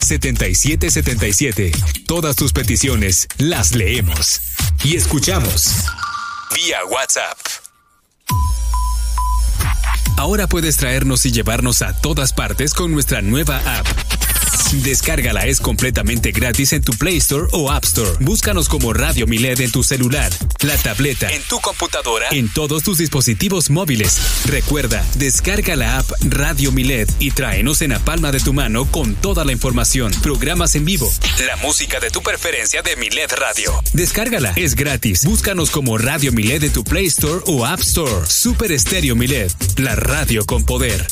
7777. Todas tus peticiones las leemos y escuchamos vía WhatsApp. Ahora puedes traernos y llevarnos a todas partes con nuestra nueva app. Descárgala, es completamente gratis en tu Play Store o App Store. Búscanos como Radio Milet en tu celular, la tableta, en tu computadora, en todos tus dispositivos móviles. Recuerda, descarga la app Radio Milet y tráenos en la palma de tu mano con toda la información, programas en vivo, la música de tu preferencia de Milet Radio. Descárgala, es gratis. Búscanos como Radio Milet en tu Play Store o App Store. Super Estéreo Milet, la radio con poder.